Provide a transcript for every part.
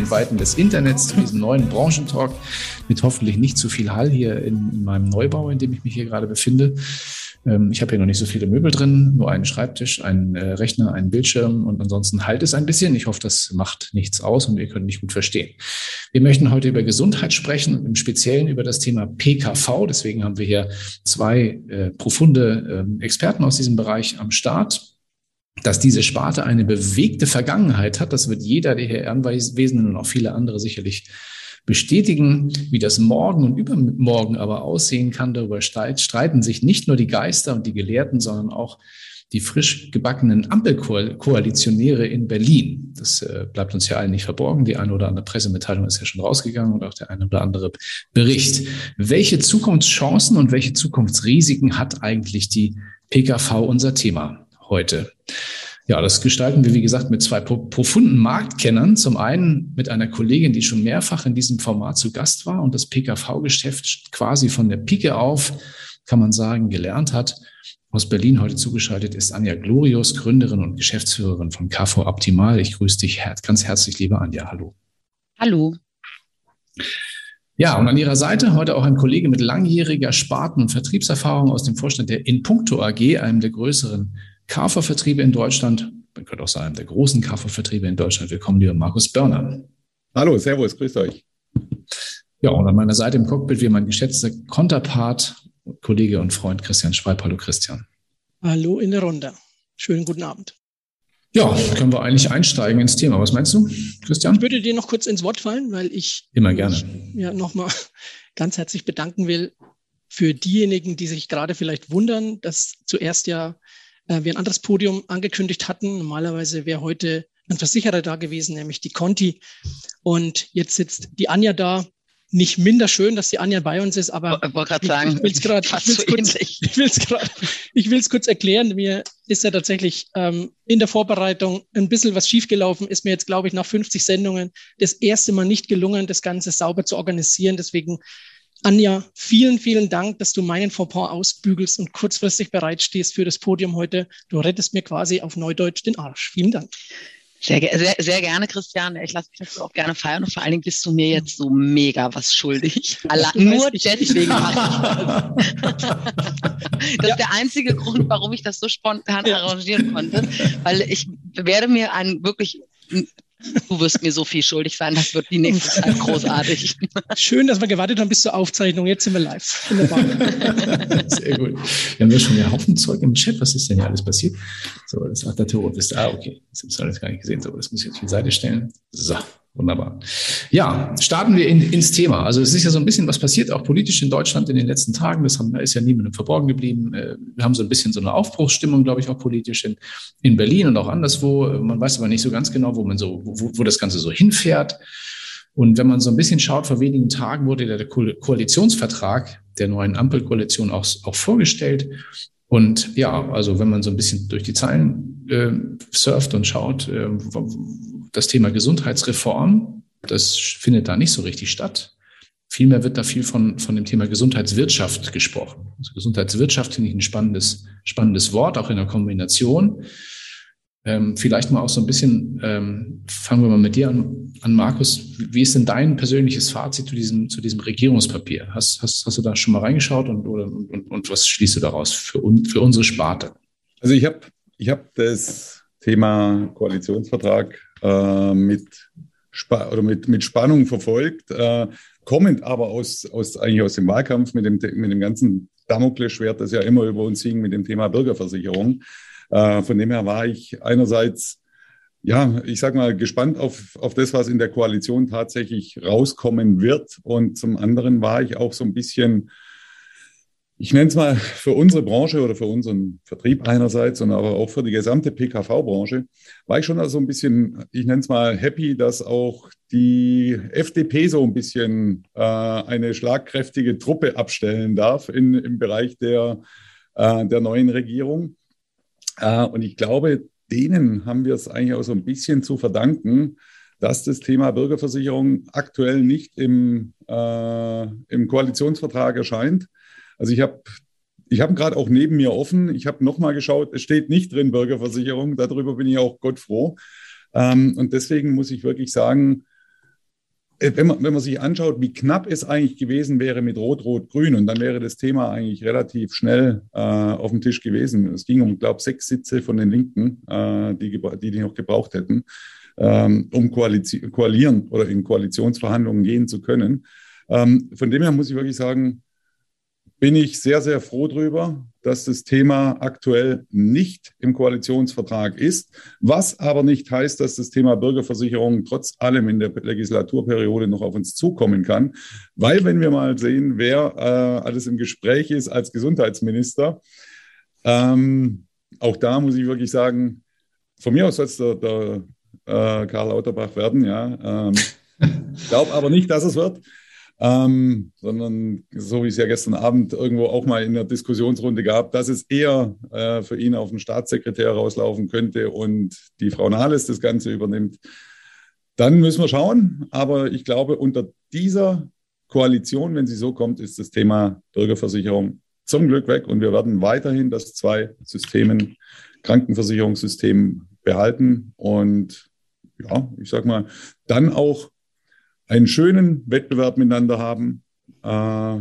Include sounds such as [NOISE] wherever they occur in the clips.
den Weiten des Internets zu diesem neuen Branchentalk mit hoffentlich nicht zu viel Hall hier in, in meinem Neubau, in dem ich mich hier gerade befinde. Ähm, ich habe hier noch nicht so viele Möbel drin, nur einen Schreibtisch, einen äh, Rechner, einen Bildschirm und ansonsten halt es ein bisschen. Ich hoffe, das macht nichts aus und wir können mich gut verstehen. Wir möchten heute über Gesundheit sprechen im Speziellen über das Thema PKV. Deswegen haben wir hier zwei äh, profunde äh, Experten aus diesem Bereich am Start dass diese Sparte eine bewegte Vergangenheit hat. Das wird jeder der hier Anwesenden und auch viele andere sicherlich bestätigen, wie das morgen und übermorgen aber aussehen kann. Darüber streiten sich nicht nur die Geister und die Gelehrten, sondern auch die frisch gebackenen Ampelkoalitionäre in Berlin. Das äh, bleibt uns ja allen nicht verborgen. Die eine oder andere Pressemitteilung ist ja schon rausgegangen und auch der eine oder andere Bericht. Welche Zukunftschancen und welche Zukunftsrisiken hat eigentlich die PKV unser Thema heute? Ja, das gestalten wir, wie gesagt, mit zwei profunden Marktkennern. Zum einen mit einer Kollegin, die schon mehrfach in diesem Format zu Gast war und das PKV-Geschäft quasi von der Pike auf, kann man sagen, gelernt hat. Aus Berlin heute zugeschaltet ist Anja Glorius, Gründerin und Geschäftsführerin von KV Optimal. Ich grüße dich ganz herzlich, liebe Anja. Hallo. Hallo. Ja, und an ihrer Seite heute auch ein Kollege mit langjähriger Sparten- und Vertriebserfahrung aus dem Vorstand der Inpuncto AG, einem der größeren KV-Vertriebe in Deutschland. Man könnte auch sagen, der großen KV-Vertriebe in Deutschland. Willkommen, lieber Markus Börner. Hallo, Servus, grüßt euch. Ja, und an meiner Seite im Cockpit wie mein geschätzter Konterpart, Kollege und Freund Christian Schweib. Hallo, Christian. Hallo in der Runde. Schönen guten Abend. Ja, können wir eigentlich einsteigen ins Thema. Was meinst du, Christian? Ich würde dir noch kurz ins Wort fallen, weil ich immer gerne ja nochmal [LAUGHS] ganz herzlich bedanken will für diejenigen, die sich gerade vielleicht wundern, dass zuerst ja äh, wir ein anderes Podium angekündigt hatten. Normalerweise wäre heute ein Versicherer da gewesen, nämlich die Conti. Und jetzt sitzt die Anja da. Nicht minder schön, dass die Anja bei uns ist, aber ich sagen, will es gerade ich will's kurz erklären. Mir ist ja tatsächlich ähm, in der Vorbereitung ein bisschen was schiefgelaufen. Ist mir jetzt, glaube ich, nach 50 Sendungen das erste Mal nicht gelungen, das Ganze sauber zu organisieren. Deswegen Anja, vielen, vielen Dank, dass du meinen Fauxpas ausbügelst und kurzfristig bereitstehst für das Podium heute. Du rettest mir quasi auf Neudeutsch den Arsch. Vielen Dank. Sehr, sehr, sehr gerne, Christian. Ich lasse mich das auch gerne feiern und vor allen Dingen bist du mir jetzt so mega was schuldig. Allah, nur deswegen mache ich das. das ja. ist der einzige Grund, warum ich das so spontan ja. arrangieren konnte, weil ich werde mir einen wirklich Du wirst mir so viel schuldig sein, das wird die nächste [LAUGHS] Zeit großartig. Schön, dass wir gewartet haben bis zur Aufzeichnung. Jetzt sind wir live. [LAUGHS] Sehr gut. Wir haben ja schon einen Haufen Zeug im Chat. Was ist denn hier alles passiert? So, das sagt der Terrorist. Ah, okay. Das habe ich alles gar nicht gesehen. So, das muss ich jetzt auf die Seite stellen. So. Wunderbar. Ja, starten wir in, ins Thema. Also es ist ja so ein bisschen was passiert, auch politisch in Deutschland in den letzten Tagen. Das haben, ist ja niemandem verborgen geblieben. Äh, wir haben so ein bisschen so eine Aufbruchsstimmung, glaube ich, auch politisch in, in Berlin und auch anderswo. Man weiß aber nicht so ganz genau, wo man so, wo, wo das Ganze so hinfährt. Und wenn man so ein bisschen schaut, vor wenigen Tagen wurde der Koalitionsvertrag der neuen Ampelkoalition auch, auch vorgestellt. Und ja, also wenn man so ein bisschen durch die Zeilen äh, surft und schaut, äh, das Thema Gesundheitsreform, das findet da nicht so richtig statt. Vielmehr wird da viel von, von dem Thema Gesundheitswirtschaft gesprochen. Also Gesundheitswirtschaft finde ich ein spannendes, spannendes Wort, auch in der Kombination. Ähm, vielleicht mal auch so ein bisschen, ähm, fangen wir mal mit dir an, an, Markus. Wie ist denn dein persönliches Fazit zu diesem, zu diesem Regierungspapier? Hast, hast, hast du da schon mal reingeschaut und, oder, und, und was schließt du daraus für, un, für unsere Sparte? Also ich habe ich hab das Thema Koalitionsvertrag äh, mit, oder mit, mit Spannung verfolgt, äh, kommend aber aus, aus, eigentlich aus dem Wahlkampf mit dem, mit dem ganzen Damoklesschwert, das ja immer über uns hing mit dem Thema Bürgerversicherung. Äh, von dem her war ich einerseits, ja, ich sag mal, gespannt auf, auf das, was in der Koalition tatsächlich rauskommen wird. Und zum anderen war ich auch so ein bisschen ich nenne es mal für unsere Branche oder für unseren Vertrieb einerseits und aber auch für die gesamte PKV-Branche, war ich schon also ein bisschen, ich nenne es mal happy, dass auch die FDP so ein bisschen äh, eine schlagkräftige Truppe abstellen darf in, im Bereich der, äh, der neuen Regierung. Äh, und ich glaube, denen haben wir es eigentlich auch so ein bisschen zu verdanken, dass das Thema Bürgerversicherung aktuell nicht im, äh, im Koalitionsvertrag erscheint also ich habe ich habe gerade auch neben mir offen. Ich habe nochmal geschaut, es steht nicht drin Bürgerversicherung. Darüber bin ich auch Gott froh. Ähm, und deswegen muss ich wirklich sagen, äh, wenn man, wenn man sich anschaut, wie knapp es eigentlich gewesen wäre mit Rot-Rot-Grün, und dann wäre das Thema eigentlich relativ schnell äh, auf dem Tisch gewesen. Es ging um, glaube ich, sechs Sitze von den Linken, äh, die, die die noch gebraucht hätten, ähm, um koalieren oder in Koalitionsverhandlungen gehen zu können. Ähm, von dem her muss ich wirklich sagen, bin ich sehr, sehr froh darüber, dass das Thema aktuell nicht im Koalitionsvertrag ist, was aber nicht heißt, dass das Thema Bürgerversicherung trotz allem in der Legislaturperiode noch auf uns zukommen kann. Weil wenn wir mal sehen, wer äh, alles im Gespräch ist als Gesundheitsminister, ähm, auch da muss ich wirklich sagen, von mir aus soll es der, der äh, Karl Lauterbach werden, ja. Ähm, glaube aber nicht, dass es wird ähm, sondern so wie es ja gestern Abend irgendwo auch mal in der Diskussionsrunde gab, dass es eher äh, für ihn auf den Staatssekretär rauslaufen könnte und die Frau Nahles das Ganze übernimmt. Dann müssen wir schauen. Aber ich glaube, unter dieser Koalition, wenn sie so kommt, ist das Thema Bürgerversicherung zum Glück weg und wir werden weiterhin das zwei Systemen Krankenversicherungssystem behalten und ja, ich sag mal, dann auch einen schönen Wettbewerb miteinander haben. Äh,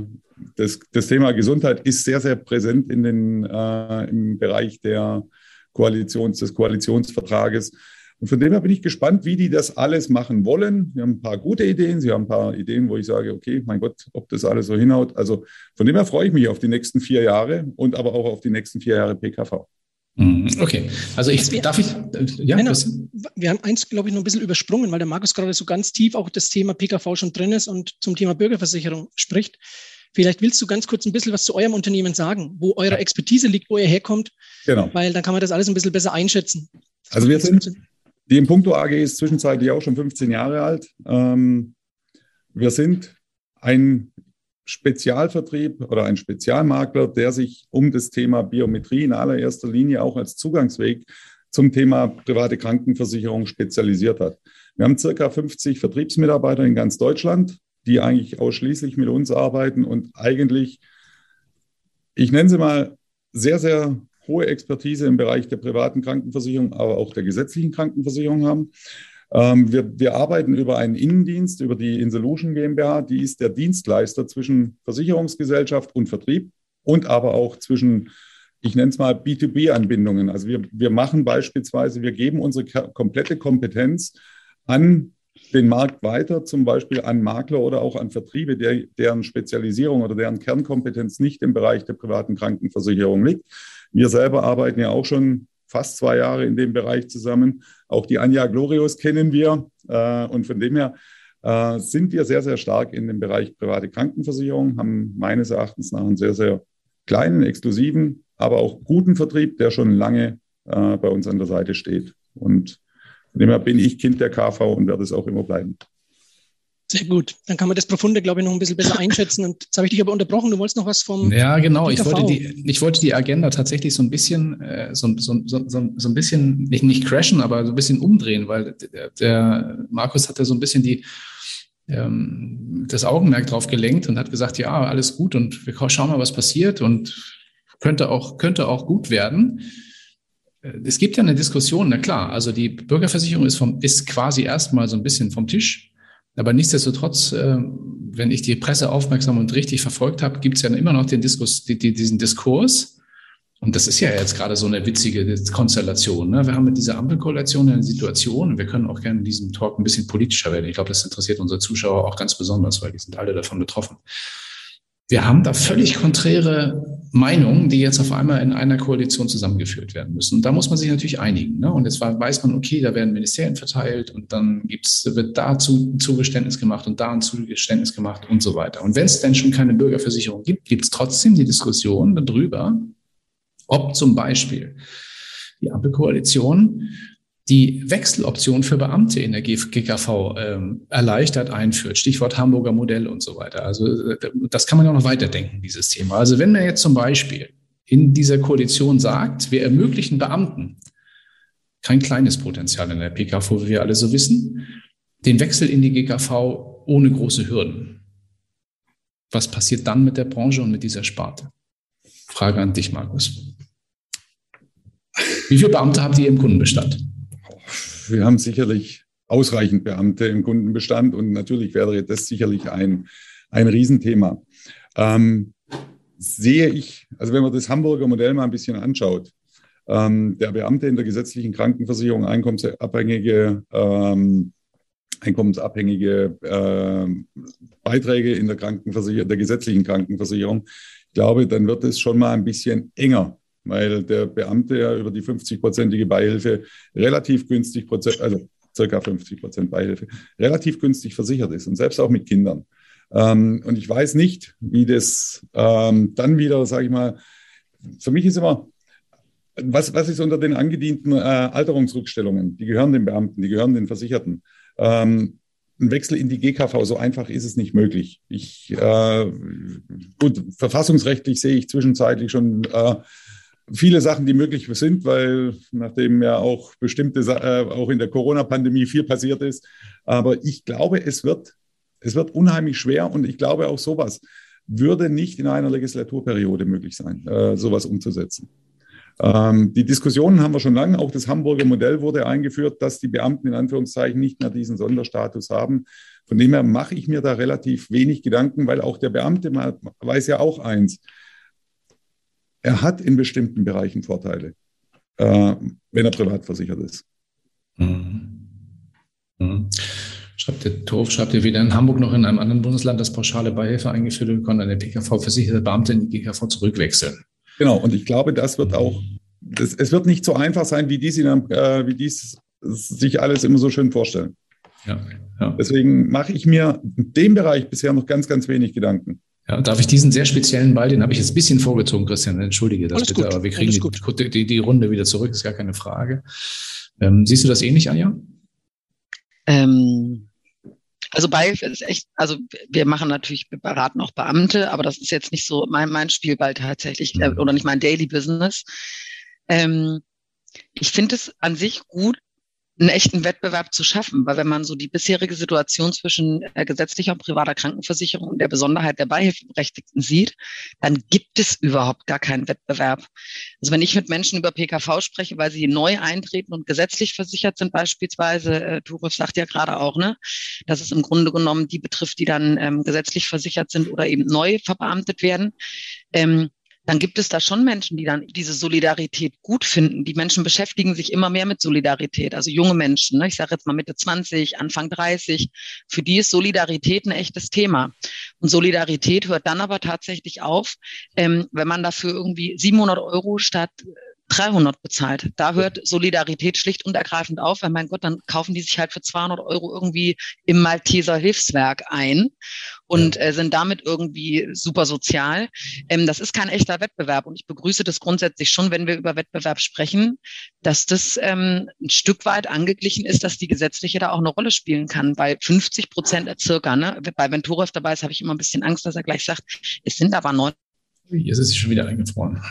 das, das, Thema Gesundheit ist sehr, sehr präsent in den, äh, im Bereich der Koalitions, des Koalitionsvertrages. Und von dem her bin ich gespannt, wie die das alles machen wollen. Sie haben ein paar gute Ideen, sie haben ein paar Ideen, wo ich sage, okay, mein Gott, ob das alles so hinhaut. Also von dem her freue ich mich auf die nächsten vier Jahre und aber auch auf die nächsten vier Jahre PKV. Mhm. Okay, also ich wir, darf ich ja genau. wir haben eins glaube ich noch ein bisschen übersprungen, weil der Markus gerade so ganz tief auch das Thema PKV schon drin ist und zum Thema Bürgerversicherung spricht. Vielleicht willst du ganz kurz ein bisschen was zu eurem Unternehmen sagen, wo eure Expertise liegt, wo ihr herkommt, genau. weil dann kann man das alles ein bisschen besser einschätzen. Also wir sind, die Impunkto AG ist zwischenzeitlich auch schon 15 Jahre alt. Ähm, wir sind ein Spezialvertrieb oder ein Spezialmakler, der sich um das Thema Biometrie in allererster Linie auch als Zugangsweg zum Thema private Krankenversicherung spezialisiert hat. Wir haben circa 50 Vertriebsmitarbeiter in ganz Deutschland, die eigentlich ausschließlich mit uns arbeiten und eigentlich, ich nenne sie mal, sehr, sehr hohe Expertise im Bereich der privaten Krankenversicherung, aber auch der gesetzlichen Krankenversicherung haben. Ähm, wir, wir arbeiten über einen Innendienst, über die Insolution GmbH. Die ist der Dienstleister zwischen Versicherungsgesellschaft und Vertrieb und aber auch zwischen, ich nenne es mal B2B-Anbindungen. Also wir, wir machen beispielsweise, wir geben unsere komplette Kompetenz an den Markt weiter, zum Beispiel an Makler oder auch an Vertriebe, der, deren Spezialisierung oder deren Kernkompetenz nicht im Bereich der privaten Krankenversicherung liegt. Wir selber arbeiten ja auch schon fast zwei Jahre in dem Bereich zusammen. Auch die Anja Glorios kennen wir. Äh, und von dem her äh, sind wir sehr, sehr stark in dem Bereich private Krankenversicherung, haben meines Erachtens nach einen sehr, sehr kleinen, exklusiven, aber auch guten Vertrieb, der schon lange äh, bei uns an der Seite steht. Und von dem her bin ich Kind der KV und werde es auch immer bleiben. Sehr gut. Dann kann man das Profunde, glaube ich, noch ein bisschen besser einschätzen. Und jetzt habe ich dich aber unterbrochen. Du wolltest noch was vom. Ja, genau. Ich wollte, die, ich wollte die Agenda tatsächlich so ein bisschen, äh, so, so, so, so, ein bisschen, nicht, nicht crashen, aber so ein bisschen umdrehen, weil der, der Markus hatte so ein bisschen die, ähm, das Augenmerk drauf gelenkt und hat gesagt, ja, alles gut und wir schauen mal, was passiert und könnte auch, könnte auch gut werden. Äh, es gibt ja eine Diskussion, na klar, also die Bürgerversicherung ist, vom, ist quasi erstmal so ein bisschen vom Tisch aber nichtsdestotrotz, äh, wenn ich die Presse aufmerksam und richtig verfolgt habe, gibt es ja immer noch den Diskus, die, die, diesen Diskurs. Und das ist ja jetzt gerade so eine witzige Konstellation. Ne? Wir haben mit dieser Ampelkoalition eine Situation, und wir können auch gerne in diesem Talk ein bisschen politischer werden. Ich glaube, das interessiert unsere Zuschauer auch ganz besonders, weil die sind alle davon betroffen wir haben da völlig konträre Meinungen, die jetzt auf einmal in einer Koalition zusammengeführt werden müssen. Und da muss man sich natürlich einigen. Ne? Und jetzt weiß man, okay, da werden Ministerien verteilt und dann gibt's, wird da ein Zugeständnis gemacht und da ein Zugeständnis gemacht und so weiter. Und wenn es denn schon keine Bürgerversicherung gibt, gibt es trotzdem die Diskussion darüber, ob zum Beispiel die Ampelkoalition die Wechseloption für Beamte in der GKV ähm, erleichtert einführt. Stichwort Hamburger Modell und so weiter. Also äh, das kann man auch noch weiterdenken, dieses Thema. Also wenn man jetzt zum Beispiel in dieser Koalition sagt, wir ermöglichen Beamten kein kleines Potenzial in der PKV, wie wir alle so wissen, den Wechsel in die GKV ohne große Hürden. Was passiert dann mit der Branche und mit dieser Sparte? Frage an dich, Markus. Wie viele Beamte habt ihr im Kundenbestand? Wir haben sicherlich ausreichend Beamte im Kundenbestand und natürlich wäre das sicherlich ein, ein Riesenthema. Ähm, sehe ich, also wenn man das Hamburger Modell mal ein bisschen anschaut, ähm, der Beamte in der gesetzlichen Krankenversicherung, einkommensabhängige, ähm, einkommensabhängige äh, Beiträge in der Krankenversicherung, der gesetzlichen Krankenversicherung, ich glaube, dann wird es schon mal ein bisschen enger weil der Beamte ja über die 50-prozentige Beihilfe relativ günstig, also circa 50 Prozent Beihilfe, relativ günstig versichert ist und selbst auch mit Kindern. Ähm, und ich weiß nicht, wie das ähm, dann wieder, sage ich mal, für mich ist immer, was, was ist unter den angedienten äh, Alterungsrückstellungen? Die gehören den Beamten, die gehören den Versicherten. Ähm, ein Wechsel in die GKV, so einfach ist es nicht möglich. Ich, äh, gut, verfassungsrechtlich sehe ich zwischenzeitlich schon äh, viele Sachen, die möglich sind, weil nachdem ja auch bestimmte, äh, auch in der Corona-Pandemie viel passiert ist. Aber ich glaube, es wird, es wird unheimlich schwer und ich glaube auch sowas würde nicht in einer Legislaturperiode möglich sein, äh, sowas umzusetzen. Ähm, die Diskussionen haben wir schon lange. Auch das Hamburger Modell wurde eingeführt, dass die Beamten in Anführungszeichen nicht mehr diesen Sonderstatus haben. Von dem her mache ich mir da relativ wenig Gedanken, weil auch der Beamte weiß ja auch eins er hat in bestimmten Bereichen Vorteile, äh, wenn er privat versichert ist. Mhm. Mhm. Schreibt der Torf, schreibt ihr wieder in Hamburg noch in einem anderen Bundesland, das pauschale Beihilfe eingeführt wird, konnte eine PKV-versicherte Beamte in die GKV zurückwechseln. Genau, und ich glaube, das wird auch, das, es wird nicht so einfach sein, wie dies, äh, wie dies sich alles immer so schön vorstellen. Ja, ja. Deswegen mache ich mir in dem Bereich bisher noch ganz, ganz wenig Gedanken. Ja, darf ich diesen sehr speziellen Ball, den habe ich jetzt ein bisschen vorgezogen, Christian, entschuldige das Alles bitte, gut. aber wir kriegen die, die, die, Runde wieder zurück, ist gar keine Frage. Ähm, siehst du das ähnlich, Anja? Ähm, also Beihilfe ist echt, also wir machen natürlich, wir beraten auch Beamte, aber das ist jetzt nicht so mein, mein Spielball tatsächlich äh, mhm. oder nicht mein Daily Business. Ähm, ich finde es an sich gut, einen echten Wettbewerb zu schaffen. Weil wenn man so die bisherige Situation zwischen äh, gesetzlicher und privater Krankenversicherung und der Besonderheit der Beihilfeberechtigten sieht, dann gibt es überhaupt gar keinen Wettbewerb. Also wenn ich mit Menschen über PKV spreche, weil sie neu eintreten und gesetzlich versichert sind, beispielsweise, äh, Turif sagt ja gerade auch, ne, dass es im Grunde genommen die betrifft, die dann ähm, gesetzlich versichert sind oder eben neu verbeamtet werden. Ähm, dann gibt es da schon Menschen, die dann diese Solidarität gut finden. Die Menschen beschäftigen sich immer mehr mit Solidarität, also junge Menschen. Ne? Ich sage jetzt mal Mitte 20, Anfang 30. Für die ist Solidarität ein echtes Thema. Und Solidarität hört dann aber tatsächlich auf, ähm, wenn man dafür irgendwie 700 Euro statt 300 bezahlt. Da hört Solidarität schlicht und ergreifend auf, weil mein Gott, dann kaufen die sich halt für 200 Euro irgendwie im Malteser Hilfswerk ein und äh, sind damit irgendwie super sozial. Ähm, das ist kein echter Wettbewerb und ich begrüße das grundsätzlich schon, wenn wir über Wettbewerb sprechen, dass das ähm, ein Stück weit angeglichen ist, dass die gesetzliche da auch eine Rolle spielen kann, weil 50 Prozent circa, ne, bei Venturev dabei ist, habe ich immer ein bisschen Angst, dass er gleich sagt, es sind aber neun. Jetzt ist sie schon wieder eingefroren.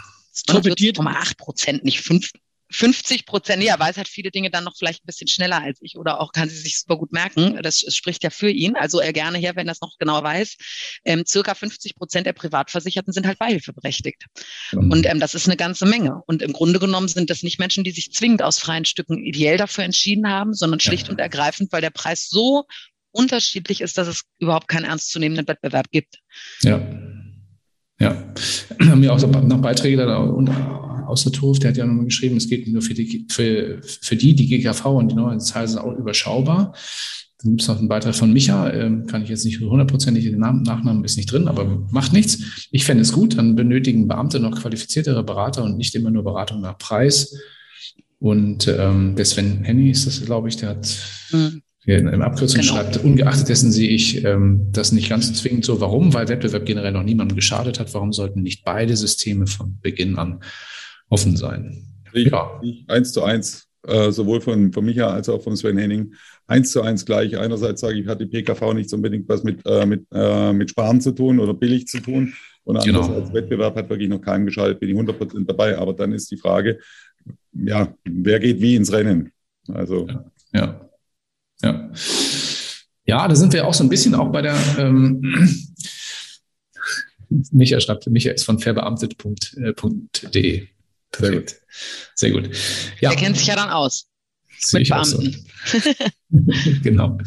49,8 Prozent, nicht 5, 50 Prozent, ja, weiß halt viele Dinge dann noch vielleicht ein bisschen schneller als ich oder auch kann sie sich super gut merken. Das, das spricht ja für ihn. Also er gerne her, wenn er es noch genau weiß. Ähm, circa 50 Prozent der Privatversicherten sind halt beihilfeberechtigt. Mhm. Und ähm, das ist eine ganze Menge. Und im Grunde genommen sind das nicht Menschen, die sich zwingend aus freien Stücken ideell dafür entschieden haben, sondern schlicht ja. und ergreifend, weil der Preis so unterschiedlich ist, dass es überhaupt keinen ernstzunehmenden Wettbewerb gibt. Ja. Ja, [CLEARS THROAT] haben wir auch noch Beiträge da aus der Turf, der hat ja nochmal geschrieben, es geht nur für die, für, für die, die GKV und die neuen Zahlen sind auch überschaubar. Dann gibt es noch einen Beitrag von Micha, ähm, kann ich jetzt nicht hundertprozentig, den Namen, Nachnamen ist nicht drin, aber macht nichts. Ich fände es gut, dann benötigen Beamte noch qualifiziertere Berater und nicht immer nur Beratung nach Preis. Und ähm, der Sven Henny ist das, glaube ich, der hat mhm im Abkürzung genau. schreibt, ungeachtet dessen sehe ich ähm, das nicht ganz zwingend so. Warum? Weil Wettbewerb generell noch niemandem geschadet hat. Warum sollten nicht beide Systeme von Beginn an offen sein? Ich, ja. Ich, eins zu eins, äh, sowohl von, von Micha als auch von Sven Henning, eins zu eins gleich. Einerseits sage ich, hat die PKV nicht unbedingt was mit, äh, mit, äh, mit Sparen zu tun oder billig zu tun. Und genau. andererseits Wettbewerb hat wirklich noch keinem geschadet, bin ich 100% dabei. Aber dann ist die Frage, ja, wer geht wie ins Rennen? Also. ja. ja. Ja. Ja, da sind wir auch so ein bisschen auch bei der ähm, Micha schreibt, Micha ist von verbeamtet.de. Perfekt. Sehr gut. Ja. Er kennt sich ja dann aus. Mit Beamten. So. [LAUGHS] genau.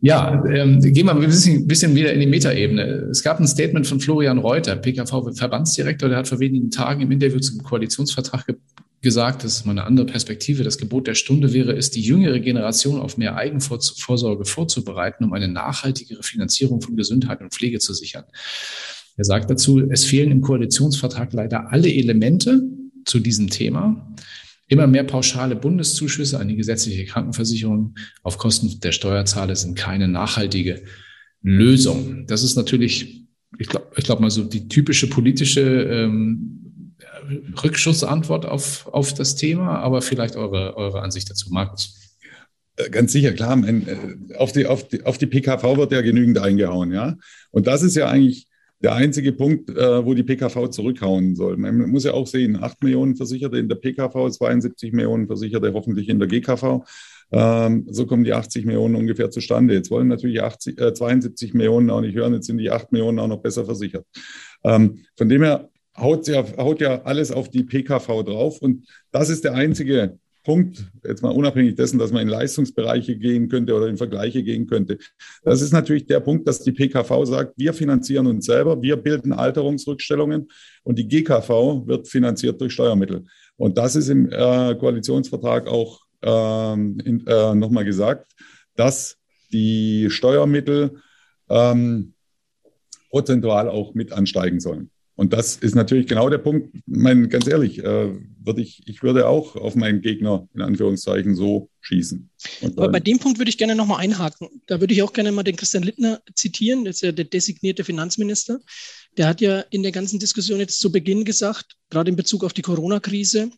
Ja, ähm, gehen wir ein bisschen, bisschen wieder in die Metaebene. Es gab ein Statement von Florian Reuter, PKV-Verbandsdirektor, der hat vor wenigen Tagen im Interview zum Koalitionsvertrag ge gesagt, das ist mal eine andere Perspektive. Das Gebot der Stunde wäre es, die jüngere Generation auf mehr Eigenvorsorge vorzubereiten, um eine nachhaltigere Finanzierung von Gesundheit und Pflege zu sichern. Er sagt dazu, es fehlen im Koalitionsvertrag leider alle Elemente zu diesem Thema. Immer mehr pauschale Bundeszuschüsse an die gesetzliche Krankenversicherung auf Kosten der Steuerzahler sind keine nachhaltige Lösung. Das ist natürlich, ich glaube ich glaub mal so die typische politische ähm, Rückschussantwort auf, auf das Thema, aber vielleicht eure, eure Ansicht dazu, Markus. Äh, ganz sicher, klar. Äh, auf die, auf, die, auf die PKV wird ja genügend eingehauen, ja. Und das ist ja eigentlich der einzige Punkt, äh, wo die PKV zurückhauen soll. Man muss ja auch sehen, 8 Millionen Versicherte in der PKV, 72 Millionen Versicherte hoffentlich in der GKV. Ähm, so kommen die 80 Millionen ungefähr zustande. Jetzt wollen natürlich 80, äh, 72 Millionen auch nicht hören, jetzt sind die 8 Millionen auch noch besser versichert. Ähm, von dem her haut ja, haut ja alles auf die PKV drauf und das ist der einzige Punkt, jetzt mal unabhängig dessen, dass man in Leistungsbereiche gehen könnte oder in Vergleiche gehen könnte. Das ist natürlich der Punkt, dass die PKV sagt, wir finanzieren uns selber, wir bilden Alterungsrückstellungen und die GKV wird finanziert durch Steuermittel. Und das ist im äh, Koalitionsvertrag auch ähm, äh, nochmal gesagt, dass die Steuermittel ähm, prozentual auch mit ansteigen sollen. Und das ist natürlich genau der Punkt. Mein, ganz ehrlich, äh, würde ich, ich würde auch auf meinen Gegner in Anführungszeichen so schießen. Aber bei dem Punkt würde ich gerne nochmal einhaken. Da würde ich auch gerne mal den Christian Littner zitieren, das ist ja der designierte Finanzminister. Der hat ja in der ganzen Diskussion jetzt zu Beginn gesagt, gerade in Bezug auf die Corona-Krise,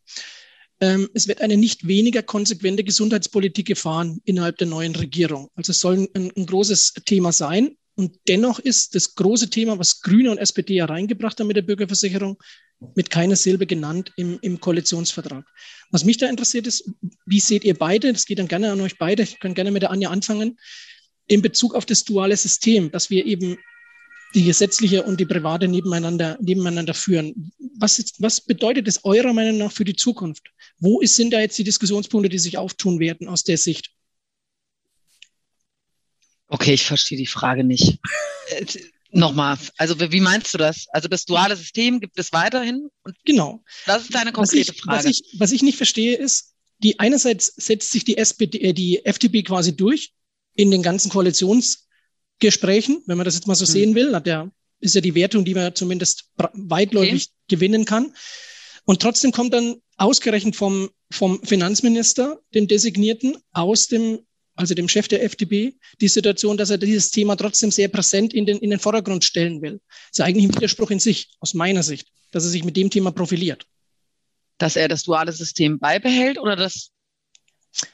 ähm, es wird eine nicht weniger konsequente Gesundheitspolitik gefahren innerhalb der neuen Regierung. Also es soll ein, ein großes Thema sein. Und dennoch ist das große Thema, was Grüne und SPD ja reingebracht haben mit der Bürgerversicherung, mit keiner Silbe genannt im, im Koalitionsvertrag. Was mich da interessiert ist, wie seht ihr beide, das geht dann gerne an euch beide, ich kann gerne mit der Anja anfangen, in Bezug auf das duale System, dass wir eben die gesetzliche und die private nebeneinander, nebeneinander führen. Was, ist, was bedeutet es eurer Meinung nach für die Zukunft? Wo ist, sind da jetzt die Diskussionspunkte, die sich auftun werden aus der Sicht? Okay, ich verstehe die Frage nicht. Äh, nochmal, also wie meinst du das? Also das duale System gibt es weiterhin? Genau. Das ist eine konkrete was ich, Frage. Was ich, was ich nicht verstehe ist, die einerseits setzt sich die SPD, äh, die FDP quasi durch in den ganzen Koalitionsgesprächen, wenn man das jetzt mal so hm. sehen will, hat der, ist ja die Wertung, die man zumindest weitläufig okay. gewinnen kann. Und trotzdem kommt dann ausgerechnet vom, vom Finanzminister, dem Designierten, aus dem also dem Chef der FDP, die Situation, dass er dieses Thema trotzdem sehr präsent in den, in den Vordergrund stellen will. Das ist ja eigentlich ein Widerspruch in sich, aus meiner Sicht, dass er sich mit dem Thema profiliert. Dass er das duale System beibehält oder das?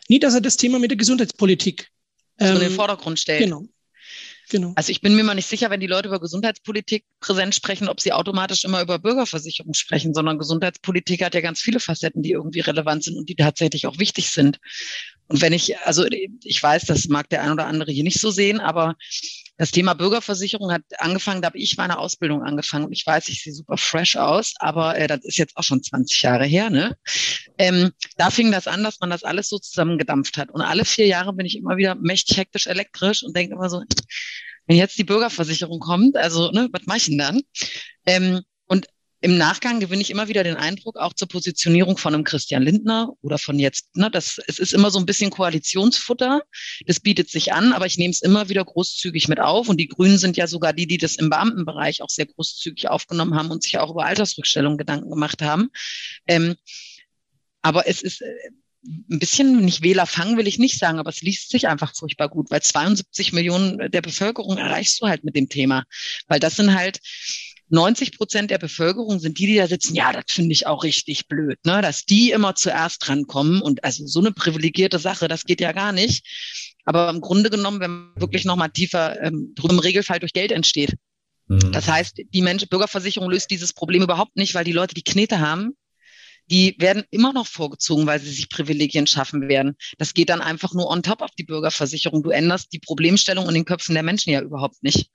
Nie, dass er das Thema mit der Gesundheitspolitik ähm, in den Vordergrund stellt. Genau. Genau. Also ich bin mir mal nicht sicher, wenn die Leute über Gesundheitspolitik präsent sprechen, ob sie automatisch immer über Bürgerversicherung sprechen, sondern Gesundheitspolitik hat ja ganz viele Facetten, die irgendwie relevant sind und die tatsächlich auch wichtig sind. Und wenn ich, also ich weiß, das mag der ein oder andere hier nicht so sehen, aber das Thema Bürgerversicherung hat angefangen, da habe ich meine Ausbildung angefangen ich weiß, ich sehe super fresh aus, aber äh, das ist jetzt auch schon 20 Jahre her. Ne? Ähm, da fing das an, dass man das alles so zusammengedampft hat. Und alle vier Jahre bin ich immer wieder mächtig hektisch elektrisch und denke immer so, wenn jetzt die Bürgerversicherung kommt, also ne, was mache ich denn dann? Ähm, und im Nachgang gewinne ich immer wieder den Eindruck, auch zur Positionierung von einem Christian Lindner oder von jetzt, ne, das, es ist immer so ein bisschen Koalitionsfutter. Das bietet sich an, aber ich nehme es immer wieder großzügig mit auf. Und die Grünen sind ja sogar die, die das im Beamtenbereich auch sehr großzügig aufgenommen haben und sich auch über Altersrückstellung Gedanken gemacht haben. Ähm, aber es ist äh, ein bisschen, nicht Wählerfang will ich nicht sagen, aber es liest sich einfach furchtbar gut, weil 72 Millionen der Bevölkerung erreichst du halt mit dem Thema. Weil das sind halt, 90 Prozent der Bevölkerung sind die, die da sitzen, ja, das finde ich auch richtig blöd, ne? dass die immer zuerst drankommen und also so eine privilegierte Sache, das geht ja gar nicht. Aber im Grunde genommen, wenn man wirklich nochmal tiefer ähm, im Regelfall durch Geld entsteht. Mhm. Das heißt, die Mensch Bürgerversicherung löst dieses Problem überhaupt nicht, weil die Leute, die Knete haben, die werden immer noch vorgezogen, weil sie sich Privilegien schaffen werden. Das geht dann einfach nur on top auf die Bürgerversicherung. Du änderst die Problemstellung in den Köpfen der Menschen ja überhaupt nicht.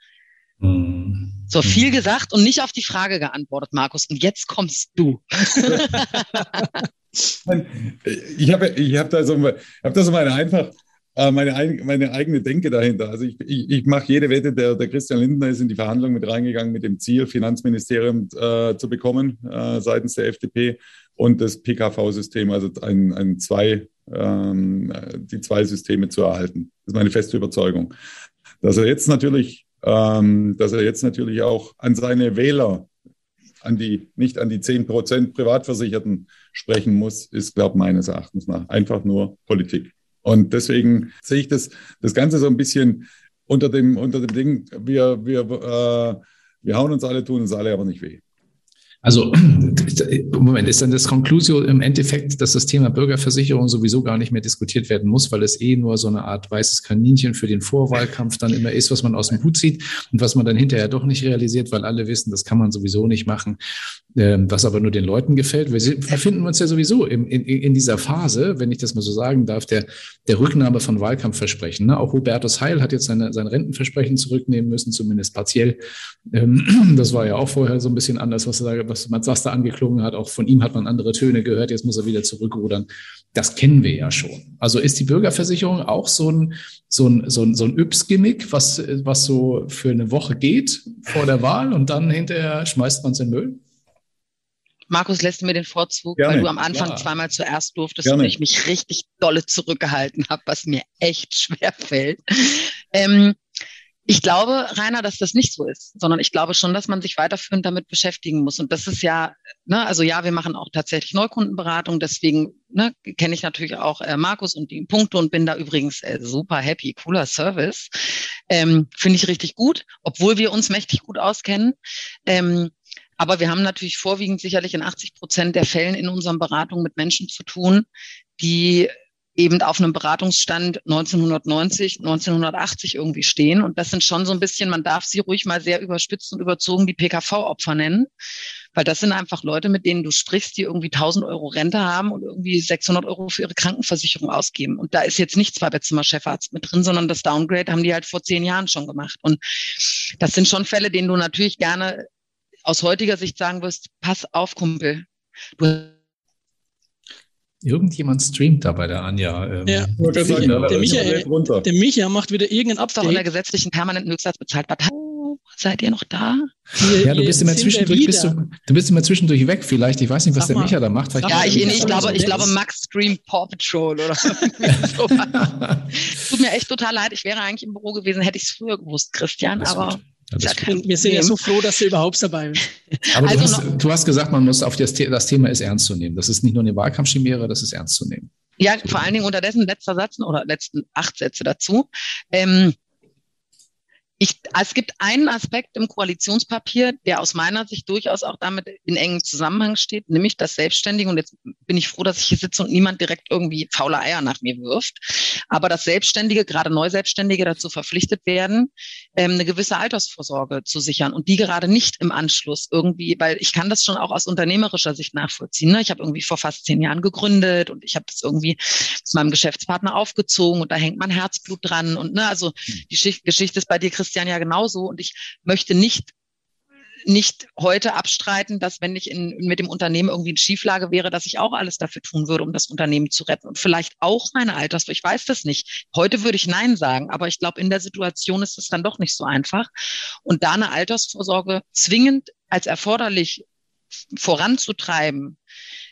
Mhm. So viel gesagt und nicht auf die Frage geantwortet, Markus. Und jetzt kommst du. [LAUGHS] Ich habe ich hab da, so, hab da so meine einfach äh, meine, meine eigene Denke dahinter. Also ich, ich, ich mache jede Wette, der, der Christian Lindner ist in die Verhandlungen mit reingegangen mit dem Ziel, Finanzministerium äh, zu bekommen äh, seitens der FDP und das PKV-System, also ein, ein zwei, ähm, die zwei Systeme zu erhalten. Das ist meine feste Überzeugung. Dass er jetzt natürlich, ähm, dass er jetzt natürlich auch an seine Wähler, an die, nicht an die 10 Prozent Privatversicherten sprechen muss, ist, glaube ich, meines Erachtens nach einfach nur Politik. Und deswegen sehe ich das, das Ganze so ein bisschen unter dem, unter dem Ding, wir, wir, äh, wir hauen uns alle, tun uns alle aber nicht weh. Also, [CLEARS THROAT] Moment, ist dann das Conclusio im Endeffekt, dass das Thema Bürgerversicherung sowieso gar nicht mehr diskutiert werden muss, weil es eh nur so eine Art weißes Kaninchen für den Vorwahlkampf dann immer ist, was man aus dem Hut zieht und was man dann hinterher doch nicht realisiert, weil alle wissen, das kann man sowieso nicht machen, ähm, was aber nur den Leuten gefällt. Wir befinden uns ja sowieso in, in, in dieser Phase, wenn ich das mal so sagen darf, der, der Rücknahme von Wahlkampfversprechen. Ne? Auch Hubertus Heil hat jetzt seine, sein Rentenversprechen zurücknehmen müssen, zumindest partiell. Ähm, [CLEARS THROAT] das war ja auch vorher so ein bisschen anders, was er da was Mats Saster angeklungen hat. Auch von ihm hat man andere Töne gehört. Jetzt muss er wieder zurückrudern. Das kennen wir ja schon. Also ist die Bürgerversicherung auch so ein, so ein, so ein, so ein Yps-Gimmick, was, was so für eine Woche geht vor der Wahl und dann hinterher schmeißt man es in den Müll? Markus lässt mir den Vorzug, Gerne. weil du am Anfang ja. zweimal zuerst durftest Gerne. und ich mich richtig dolle zurückgehalten habe, was mir echt schwer fällt. Ähm, ich glaube, Rainer, dass das nicht so ist, sondern ich glaube schon, dass man sich weiterführend damit beschäftigen muss. Und das ist ja, ne, also ja, wir machen auch tatsächlich Neukundenberatung, deswegen ne, kenne ich natürlich auch äh, Markus und die Punkte und bin da übrigens äh, super happy, cooler Service. Ähm, Finde ich richtig gut, obwohl wir uns mächtig gut auskennen. Ähm, aber wir haben natürlich vorwiegend sicherlich in 80 Prozent der Fällen in unseren Beratungen mit Menschen zu tun, die eben auf einem Beratungsstand 1990, 1980 irgendwie stehen. Und das sind schon so ein bisschen, man darf sie ruhig mal sehr überspitzt und überzogen die PKV-Opfer nennen, weil das sind einfach Leute, mit denen du sprichst, die irgendwie 1000 Euro Rente haben und irgendwie 600 Euro für ihre Krankenversicherung ausgeben. Und da ist jetzt nicht Zweibettzimmer Chefarzt mit drin, sondern das Downgrade haben die halt vor zehn Jahren schon gemacht. Und das sind schon Fälle, denen du natürlich gerne aus heutiger Sicht sagen wirst, pass auf, Kumpel. Du Irgendjemand streamt da bei der Anja. Ähm, ja, der, Micha, der, Micha, der Micha macht wieder irgendein Update. Doch in der gesetzlichen permanenten Höchstsatz bezahlt. Oh, seid ihr noch da? ja, du bist immer zwischendurch, bist du, du bist immer zwischendurch weg vielleicht. Ich weiß nicht, was Sag der Micha da macht. Ja, ich, ich, glaube, ich glaube, Max streamt Paw Patrol oder [LAUGHS] so. Tut mir echt total leid. Ich wäre eigentlich im Büro gewesen, hätte ich es früher gewusst, Christian, aber ja, wir sind ja so froh, dass du überhaupt dabei bist. [LAUGHS] Aber also du, hast, du, hast, gesagt, man muss auf das, das, Thema ist ernst zu nehmen. Das ist nicht nur eine Wahlkampfchimäre, das ist ernst zu nehmen. Ja, vor allen Dingen unterdessen letzter Satz oder letzten acht Sätze dazu. Ähm, ich, es gibt einen Aspekt im Koalitionspapier, der aus meiner Sicht durchaus auch damit in engem Zusammenhang steht, nämlich das Selbstständige. Und jetzt bin ich froh, dass ich hier sitze und niemand direkt irgendwie faule Eier nach mir wirft. Aber dass Selbstständige, gerade Neuselbstständige dazu verpflichtet werden, ähm, eine gewisse Altersvorsorge zu sichern und die gerade nicht im Anschluss irgendwie, weil ich kann das schon auch aus unternehmerischer Sicht nachvollziehen. Ne? Ich habe irgendwie vor fast zehn Jahren gegründet und ich habe das irgendwie mit meinem Geschäftspartner aufgezogen und da hängt mein Herzblut dran. Und ne, also die Geschichte ist bei dir, Chris Christian ja genauso. Und ich möchte nicht nicht heute abstreiten, dass wenn ich in, mit dem Unternehmen irgendwie in Schieflage wäre, dass ich auch alles dafür tun würde, um das Unternehmen zu retten und vielleicht auch meine Alters, ich weiß das nicht. Heute würde ich Nein sagen, aber ich glaube, in der Situation ist es dann doch nicht so einfach. Und da eine Altersvorsorge zwingend als erforderlich voranzutreiben,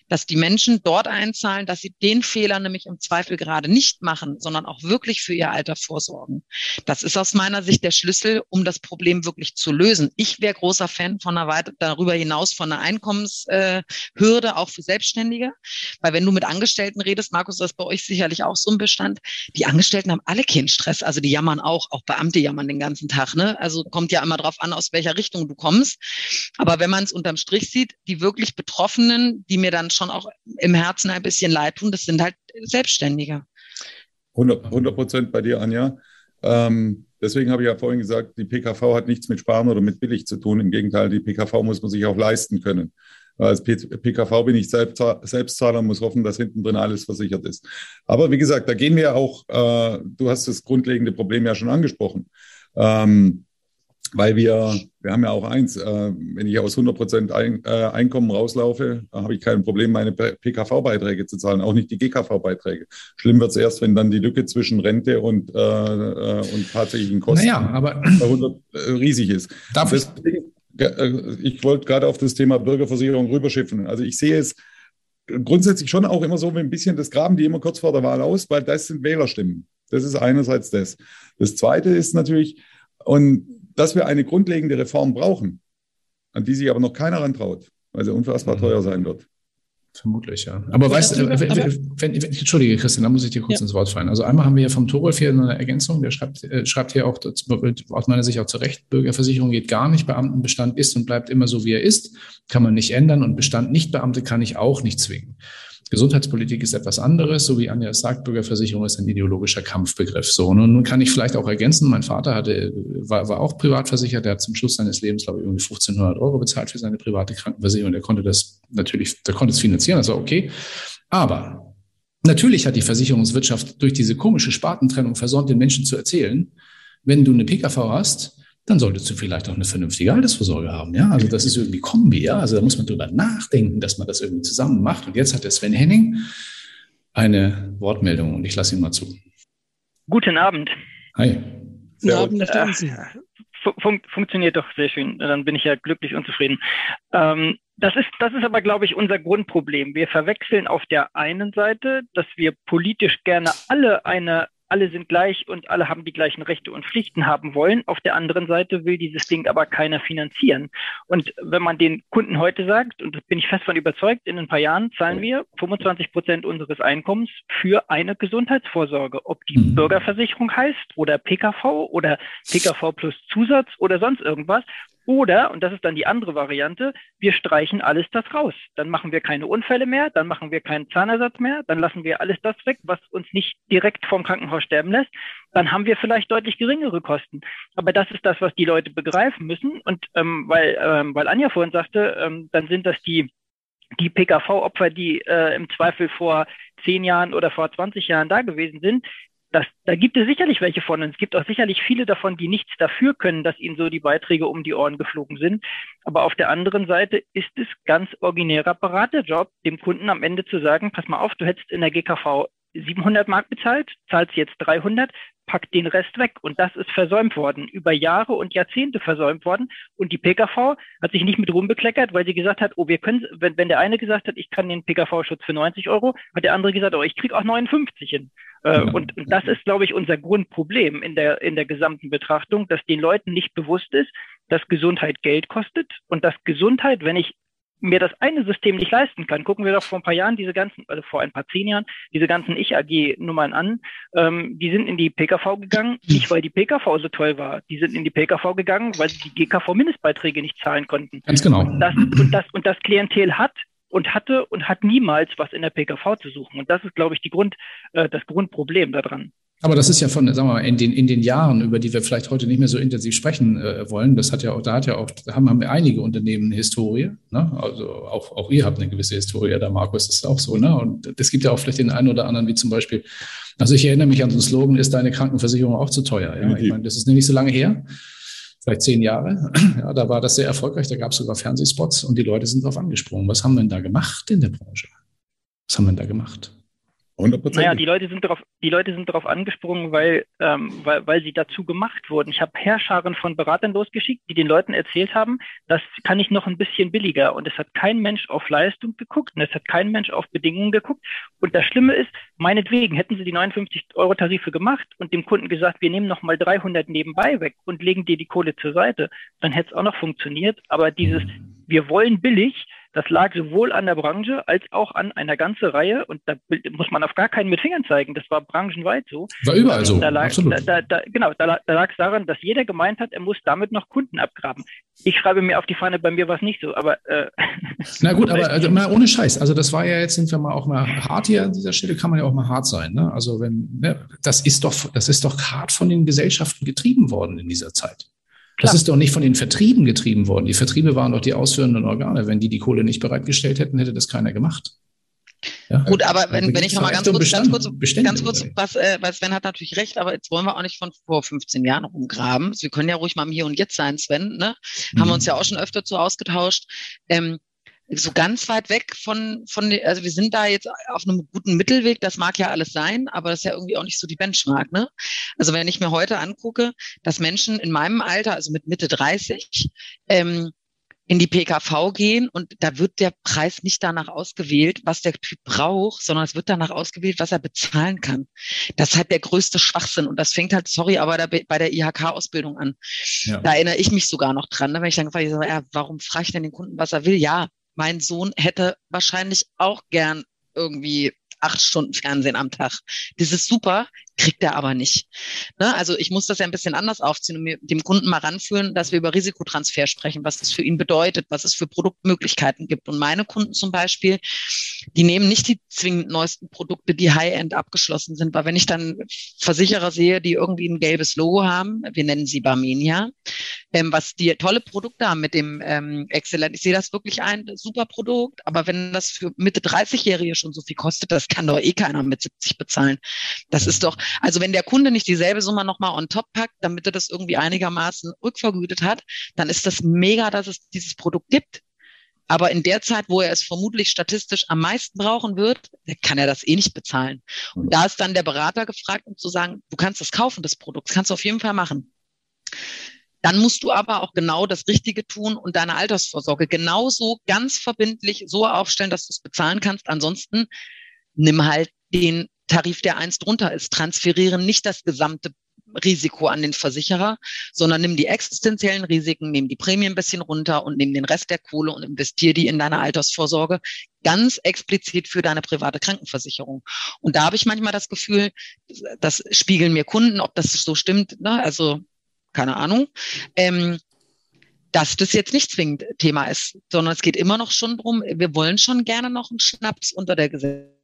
dass die Menschen dort einzahlen, dass sie den Fehler nämlich im Zweifel gerade nicht machen, sondern auch wirklich für ihr Alter vorsorgen. Das ist aus meiner Sicht der Schlüssel, um das Problem wirklich zu lösen. Ich wäre großer Fan von einer weiter, darüber hinaus von einer Einkommenshürde, auch für Selbstständige. Weil wenn du mit Angestellten redest, Markus, das ist bei euch sicherlich auch so ein Bestand. Die Angestellten haben alle keinen Stress. Also die jammern auch, auch Beamte jammern den ganzen Tag. Ne? Also kommt ja immer drauf an, aus welcher Richtung du kommst. Aber wenn man es unterm Strich sieht, die wirklich Betroffenen, die mir dann schon auch im Herzen ein bisschen leid tun. Das sind halt Selbstständige. 100 Prozent bei dir, Anja. Ähm, deswegen habe ich ja vorhin gesagt, die PKV hat nichts mit Sparen oder mit billig zu tun. Im Gegenteil, die PKV muss man sich auch leisten können. Als PKV bin ich Selbstzahler und muss hoffen, dass hinten drin alles versichert ist. Aber wie gesagt, da gehen wir auch, äh, du hast das grundlegende Problem ja schon angesprochen. Ähm, weil wir, wir haben ja auch eins, äh, wenn ich aus 100 Prozent ein, äh, Einkommen rauslaufe, habe ich kein Problem, meine PKV-Beiträge zu zahlen, auch nicht die GKV-Beiträge. Schlimm wird es erst, wenn dann die Lücke zwischen Rente und, äh, äh und tatsächlichen Kosten naja, aber 100, äh, riesig ist. Darf Deswegen, äh, ich wollte gerade auf das Thema Bürgerversicherung rüberschiffen. Also ich sehe es grundsätzlich schon auch immer so wie ein bisschen, das graben die immer kurz vor der Wahl aus, weil das sind Wählerstimmen. Das ist einerseits das. Das Zweite ist natürlich, und dass wir eine grundlegende Reform brauchen, an die sich aber noch keiner rantraut, weil sie unfassbar mhm. teuer sein wird. Vermutlich, ja. Aber weißt du, wenn, wenn, wenn, Entschuldige, Christian, da muss ich dir kurz ja. ins Wort fallen. Also einmal haben wir ja vom Torolf hier eine Ergänzung, der schreibt, äh, schreibt hier auch aus meiner Sicht auch zu Recht, Bürgerversicherung geht gar nicht, Beamtenbestand ist und bleibt immer so, wie er ist, kann man nicht ändern und Bestand nicht Beamte kann ich auch nicht zwingen. Gesundheitspolitik ist etwas anderes, so wie Anja sagt, Bürgerversicherung ist ein ideologischer Kampfbegriff. So, und nun kann ich vielleicht auch ergänzen, mein Vater hatte, war, war auch privatversichert, der hat zum Schluss seines Lebens, glaube ich, irgendwie 1500 Euro bezahlt für seine private Krankenversicherung. Der konnte das natürlich, der konnte es finanzieren, das war okay. Aber natürlich hat die Versicherungswirtschaft durch diese komische Spartentrennung versäumt, den Menschen zu erzählen, wenn du eine PKV hast, dann solltest du vielleicht auch eine vernünftige Altersvorsorge haben. Ja, also das ist irgendwie Kombi. Ja, also da muss man drüber nachdenken, dass man das irgendwie zusammen macht. Und jetzt hat der Sven Henning eine Wortmeldung und ich lasse ihn mal zu. Guten Abend. Hi. Guten Abend nach äh, fun funktioniert doch sehr schön. Dann bin ich ja glücklich und zufrieden. Ähm, das ist, das ist aber, glaube ich, unser Grundproblem. Wir verwechseln auf der einen Seite, dass wir politisch gerne alle eine alle sind gleich und alle haben die gleichen Rechte und Pflichten haben wollen. Auf der anderen Seite will dieses Ding aber keiner finanzieren. Und wenn man den Kunden heute sagt, und da bin ich fest von überzeugt, in ein paar Jahren zahlen wir 25 Prozent unseres Einkommens für eine Gesundheitsvorsorge. Ob die mhm. Bürgerversicherung heißt oder PKV oder PKV plus Zusatz oder sonst irgendwas. Oder, und das ist dann die andere Variante, wir streichen alles das raus. Dann machen wir keine Unfälle mehr, dann machen wir keinen Zahnersatz mehr, dann lassen wir alles das weg, was uns nicht direkt vom Krankenhaus sterben lässt. Dann haben wir vielleicht deutlich geringere Kosten. Aber das ist das, was die Leute begreifen müssen. Und ähm, weil, ähm, weil Anja vorhin sagte, ähm, dann sind das die die PKV-Opfer, die äh, im Zweifel vor zehn Jahren oder vor 20 Jahren da gewesen sind, das, da gibt es sicherlich welche von und es gibt auch sicherlich viele davon, die nichts dafür können, dass ihnen so die Beiträge um die Ohren geflogen sind. Aber auf der anderen Seite ist es ganz originärer Beraterjob, dem Kunden am Ende zu sagen, pass mal auf, du hättest in der GKV 700 Mark bezahlt, zahlst jetzt 300, pack den Rest weg. Und das ist versäumt worden, über Jahre und Jahrzehnte versäumt worden. Und die PKV hat sich nicht mit rumbekleckert, weil sie gesagt hat, oh, wir können, wenn, wenn der eine gesagt hat, ich kann den PKV-Schutz für 90 Euro, hat der andere gesagt, oh, ich krieg auch 59 hin. Äh, und, und das ist, glaube ich, unser Grundproblem in der, in der gesamten Betrachtung, dass den Leuten nicht bewusst ist, dass Gesundheit Geld kostet und dass Gesundheit, wenn ich mir das eine System nicht leisten kann, gucken wir doch vor ein paar Jahren diese ganzen, also vor ein paar zehn Jahren, diese ganzen Ich-AG-Nummern an. Ähm, die sind in die PKV gegangen, nicht weil die PKV so toll war. Die sind in die PKV gegangen, weil sie die GKV-Mindestbeiträge nicht zahlen konnten. Ganz genau. Und das, und das, und das Klientel hat und hatte und hat niemals was in der PKV zu suchen. Und das ist, glaube ich, die Grund, äh, das Grundproblem daran. Aber das ist ja von, sagen wir mal, in den, in den Jahren, über die wir vielleicht heute nicht mehr so intensiv sprechen äh, wollen, das hat ja auch, da hat ja auch, da haben, haben wir einige Unternehmen eine Historie, ne? Also auch, auch ihr habt eine gewisse Historie, da Markus, das ist auch so, ne? Und es gibt ja auch vielleicht den einen oder anderen, wie zum Beispiel, also ich erinnere mich an so einen Slogan, ist deine Krankenversicherung auch zu teuer? Ja? Ich meine, das ist nicht so lange her, vielleicht zehn Jahre. [CLEARS THROAT] Ja, da war das sehr erfolgreich, da gab es sogar Fernsehspots und die Leute sind drauf angesprungen. Was haben wir denn da gemacht in der Branche? Was haben wir denn da gemacht? 100%. Naja, die Leute sind darauf, die Leute sind darauf angesprungen, weil, ähm, weil, weil sie dazu gemacht wurden. Ich habe Herrscharen von Beratern losgeschickt, die den Leuten erzählt haben, das kann ich noch ein bisschen billiger. Und es hat kein Mensch auf Leistung geguckt und es hat kein Mensch auf Bedingungen geguckt. Und das Schlimme ist, meinetwegen hätten sie die 59 Euro Tarife gemacht und dem Kunden gesagt, wir nehmen noch mal 300 nebenbei weg und legen dir die Kohle zur Seite, dann hätte es auch noch funktioniert. Aber dieses, wir wollen billig, das lag sowohl an der Branche als auch an einer ganzen Reihe, und da muss man auf gar keinen mit Fingern zeigen, das war branchenweit so. War überall so, da lag, absolut. Da, da, genau, da, da lag es daran, dass jeder gemeint hat, er muss damit noch Kunden abgraben. Ich schreibe mir auf die Fahne, bei mir war es nicht so, aber... Äh, [LAUGHS] Na gut, aber [LAUGHS] also, mal ohne Scheiß, also das war ja jetzt, sind wir mal auch mal hart hier an dieser Stelle, kann man ja auch mal hart sein. Ne? Also wenn, ne, das ist doch, das ist doch hart von den Gesellschaften getrieben worden in dieser Zeit. Das ist doch nicht von den Vertrieben getrieben worden. Die Vertriebe waren doch die ausführenden Organe. Wenn die die Kohle nicht bereitgestellt hätten, hätte das keiner gemacht. Ja, Gut, aber wenn, wenn ich noch mal ganz kurz, ganz kurz, ganz kurz, was, äh, weil Sven hat natürlich recht, aber jetzt wollen wir auch nicht von vor 15 Jahren rumgraben. Wir können ja ruhig mal im Hier und Jetzt sein, Sven, ne? Mhm. Haben wir uns ja auch schon öfter zu ausgetauscht. Ähm, so ganz weit weg von, von, also wir sind da jetzt auf einem guten Mittelweg, das mag ja alles sein, aber das ist ja irgendwie auch nicht so die Benchmark, ne? Also wenn ich mir heute angucke, dass Menschen in meinem Alter, also mit Mitte 30, ähm, in die PKV gehen und da wird der Preis nicht danach ausgewählt, was der Typ braucht, sondern es wird danach ausgewählt, was er bezahlen kann. Das ist halt der größte Schwachsinn und das fängt halt, sorry, aber da, bei der IHK-Ausbildung an. Ja. Da erinnere ich mich sogar noch dran, ne? wenn ich dann gefragt habe, ja, warum frage ich denn den Kunden, was er will? Ja, mein Sohn hätte wahrscheinlich auch gern irgendwie acht Stunden Fernsehen am Tag. Das ist super, kriegt er aber nicht. Ne? Also ich muss das ja ein bisschen anders aufziehen und mir dem Kunden mal ranführen, dass wir über Risikotransfer sprechen, was das für ihn bedeutet, was es für Produktmöglichkeiten gibt. Und meine Kunden zum Beispiel, die nehmen nicht die zwingend neuesten Produkte, die High-End abgeschlossen sind, weil wenn ich dann Versicherer sehe, die irgendwie ein gelbes Logo haben, wir nennen sie Barmenia, ähm, was die tolle Produkte haben mit dem ähm, Excellent. Ich sehe das wirklich ein, super Produkt, aber wenn das für Mitte 30-Jährige schon so viel kostet, das kann doch eh keiner mit 70 bezahlen. Das ist doch, also wenn der Kunde nicht dieselbe Summe nochmal on top packt, damit er das irgendwie einigermaßen rückvergütet hat, dann ist das mega, dass es dieses Produkt gibt. Aber in der Zeit, wo er es vermutlich statistisch am meisten brauchen wird, kann er das eh nicht bezahlen. Und da ist dann der Berater gefragt, um zu sagen, du kannst das kaufen, das Produkt, das kannst du auf jeden Fall machen. Dann musst du aber auch genau das Richtige tun und deine Altersvorsorge genauso ganz verbindlich so aufstellen, dass du es bezahlen kannst. Ansonsten nimm halt den Tarif, der eins drunter ist. Transferieren nicht das gesamte Risiko an den Versicherer, sondern nimm die existenziellen Risiken, nimm die Prämie ein bisschen runter und nimm den Rest der Kohle und investier die in deine Altersvorsorge ganz explizit für deine private Krankenversicherung. Und da habe ich manchmal das Gefühl, das spiegeln mir Kunden, ob das so stimmt, ne? also keine Ahnung. Ähm, dass das jetzt nicht zwingend Thema ist, sondern es geht immer noch schon drum, wir wollen schon gerne noch einen Schnaps unter der Gesellschaft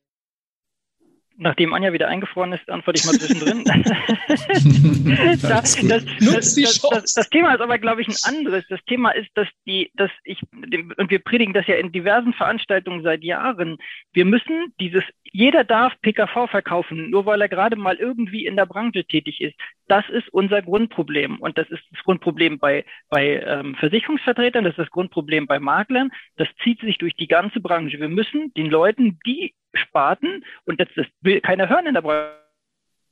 Nachdem Anja wieder eingefroren ist, antworte ich mal zwischendrin. [LAUGHS] das, das, das, das, Thema ist aber, glaube ich, ein anderes. Das Thema ist, dass die, dass ich, und wir predigen das ja in diversen Veranstaltungen seit Jahren. Wir müssen dieses, jeder darf PKV verkaufen, nur weil er gerade mal irgendwie in der Branche tätig ist. Das ist unser Grundproblem. Und das ist das Grundproblem bei, bei ähm, Versicherungsvertretern, das ist das Grundproblem bei Maklern. Das zieht sich durch die ganze Branche. Wir müssen den Leuten, die Sparten, und das, das will keiner hören in der Branche,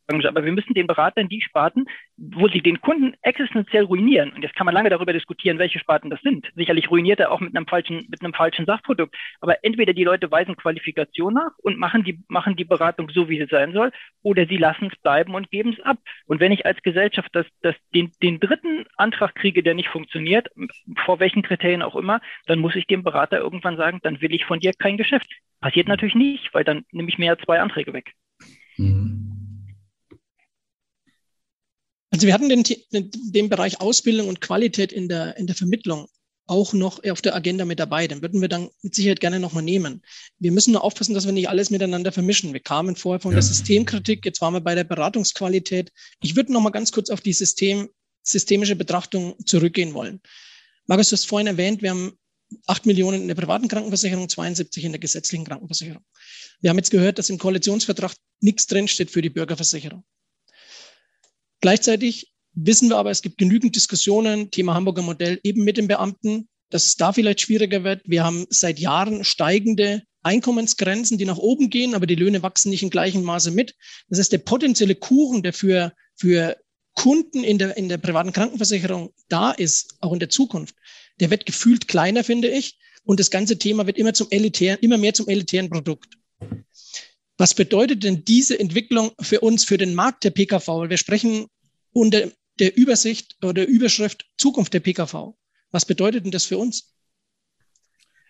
aber wir müssen den Beratern die Sparten, wo sie den Kunden existenziell ruinieren. Und jetzt kann man lange darüber diskutieren, welche Sparten das sind. Sicherlich ruiniert er auch mit einem falschen, mit einem falschen Sachprodukt. Aber entweder die Leute weisen Qualifikation nach und machen die, machen die Beratung so, wie sie sein soll, oder sie lassen es bleiben und geben es ab. Und wenn ich als Gesellschaft das, das, den, den dritten Antrag kriege, der nicht funktioniert, vor welchen Kriterien auch immer, dann muss ich dem Berater irgendwann sagen, dann will ich von dir kein Geschäft. Passiert natürlich nicht, weil dann nehme ich ja zwei Anträge weg. Mhm. Also wir hatten den, den Bereich Ausbildung und Qualität in der, in der Vermittlung auch noch auf der Agenda mit dabei. Den würden wir dann mit Sicherheit gerne nochmal nehmen. Wir müssen nur aufpassen, dass wir nicht alles miteinander vermischen. Wir kamen vorher von ja. der Systemkritik, jetzt waren wir bei der Beratungsqualität. Ich würde nochmal ganz kurz auf die System, systemische Betrachtung zurückgehen wollen. Markus, du hast vorhin erwähnt, wir haben acht Millionen in der privaten Krankenversicherung, 72 in der gesetzlichen Krankenversicherung. Wir haben jetzt gehört, dass im Koalitionsvertrag nichts drinsteht für die Bürgerversicherung. Gleichzeitig wissen wir aber, es gibt genügend Diskussionen, Thema Hamburger Modell, eben mit den Beamten, dass es da vielleicht schwieriger wird. Wir haben seit Jahren steigende Einkommensgrenzen, die nach oben gehen, aber die Löhne wachsen nicht in gleichem Maße mit. Das heißt, der potenzielle Kuchen, der für, für Kunden in der, in der privaten Krankenversicherung da ist, auch in der Zukunft, der wird gefühlt kleiner, finde ich. Und das ganze Thema wird immer zum elitären, immer mehr zum elitären Produkt. Was bedeutet denn diese Entwicklung für uns, für den Markt der PKV? Wir sprechen unter der Übersicht oder Überschrift Zukunft der PKV. Was bedeutet denn das für uns?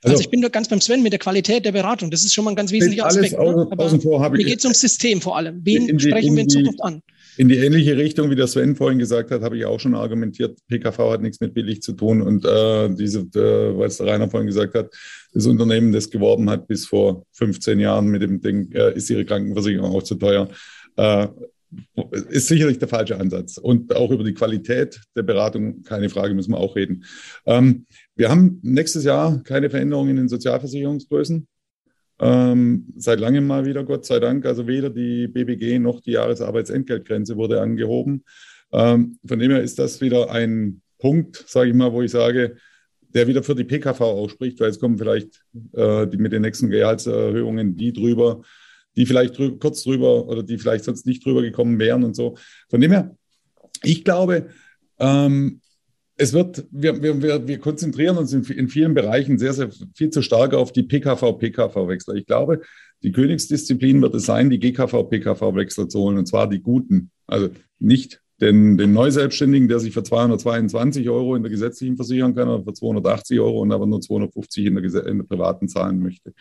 Also, also ich bin nur ganz beim Sven mit der Qualität der Beratung. Das ist schon mal ein ganz wesentlicher Aspekt. Außen, ne? außen vor mir geht es ums System vor allem. Wen die, sprechen wir in Zukunft an? In die ähnliche Richtung, wie der Sven vorhin gesagt hat, habe ich auch schon argumentiert, PKV hat nichts mit billig zu tun. Und äh, diese, äh, weil der Rainer vorhin gesagt hat, das Unternehmen, das geworben hat bis vor 15 Jahren mit dem Ding, äh, ist ihre Krankenversicherung auch zu teuer. Äh, ist sicherlich der falsche Ansatz. Und auch über die Qualität der Beratung, keine Frage, müssen wir auch reden. Ähm, wir haben nächstes Jahr keine Veränderungen in den Sozialversicherungsgrößen. Ähm, seit langem mal wieder, Gott sei Dank. Also weder die BBG noch die Jahresarbeitsentgeltgrenze wurde angehoben. Ähm, von dem her ist das wieder ein Punkt, sage ich mal, wo ich sage, der wieder für die PKV ausspricht, weil es kommen vielleicht äh, die mit den nächsten Gehaltserhöhungen die drüber, die vielleicht drü kurz drüber oder die vielleicht sonst nicht drüber gekommen wären und so. Von dem her, ich glaube, ähm, es wird, wir, wir, wir konzentrieren uns in, in, vielen Bereichen sehr, sehr viel zu stark auf die PKV-PKV-Wechsel. Ich glaube, die Königsdisziplin wird es sein, die GKV-PKV-Wechsel zu holen, und zwar die guten. Also nicht den, den Neuselbstständigen, der sich für 222 Euro in der gesetzlichen versichern kann oder für 280 Euro und aber nur 250 in der, in der privaten zahlen möchte.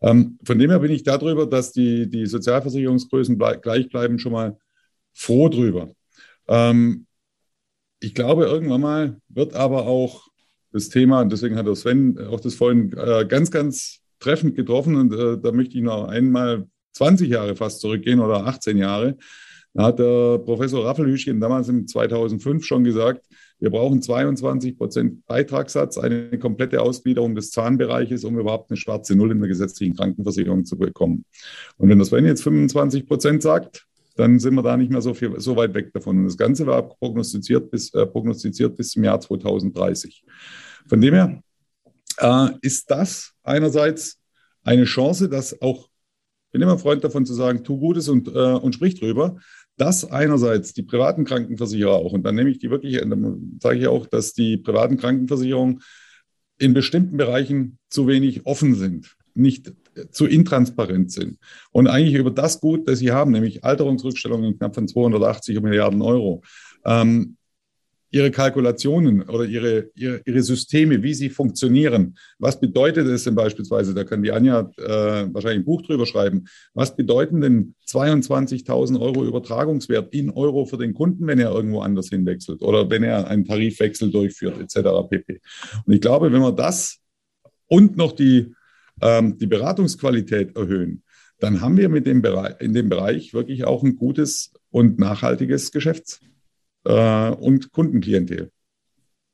Ähm, von dem her bin ich darüber, dass die, die Sozialversicherungsgrößen gleich bleiben, schon mal froh drüber. Ähm, ich glaube, irgendwann mal wird aber auch das Thema, und deswegen hat der Sven auch das vorhin äh, ganz, ganz treffend getroffen, und äh, da möchte ich noch einmal 20 Jahre fast zurückgehen oder 18 Jahre. Da hat der Professor Raffelhüschchen damals im 2005 schon gesagt, wir brauchen 22 Prozent Beitragssatz, eine komplette Ausgliederung des Zahnbereiches, um überhaupt eine schwarze Null in der gesetzlichen Krankenversicherung zu bekommen. Und wenn das Sven jetzt 25 Prozent sagt, dann sind wir da nicht mehr so, viel, so weit weg davon. Und das Ganze war prognostiziert bis, äh, prognostiziert bis zum Jahr 2030. Von dem her äh, ist das einerseits eine Chance, dass auch, ich bin immer Freund davon zu sagen, tu Gutes und, äh, und sprich drüber, dass einerseits die privaten Krankenversicherer auch, und dann nehme ich die wirklich, dann sage ich auch, dass die privaten Krankenversicherungen in bestimmten Bereichen zu wenig offen sind nicht zu intransparent sind. Und eigentlich über das Gut, das sie haben, nämlich Alterungsrückstellungen knapp von 280 Milliarden Euro, ähm, ihre Kalkulationen oder ihre, ihre, ihre Systeme, wie sie funktionieren. Was bedeutet es denn beispielsweise, da kann die Anja äh, wahrscheinlich ein Buch drüber schreiben, was bedeuten denn 22.000 Euro Übertragungswert in Euro für den Kunden, wenn er irgendwo anders hinwechselt oder wenn er einen Tarifwechsel durchführt, etc. pp. Und ich glaube, wenn man das und noch die ähm, die Beratungsqualität erhöhen, dann haben wir mit dem in dem Bereich wirklich auch ein gutes und nachhaltiges Geschäfts- äh, und Kundenklientel.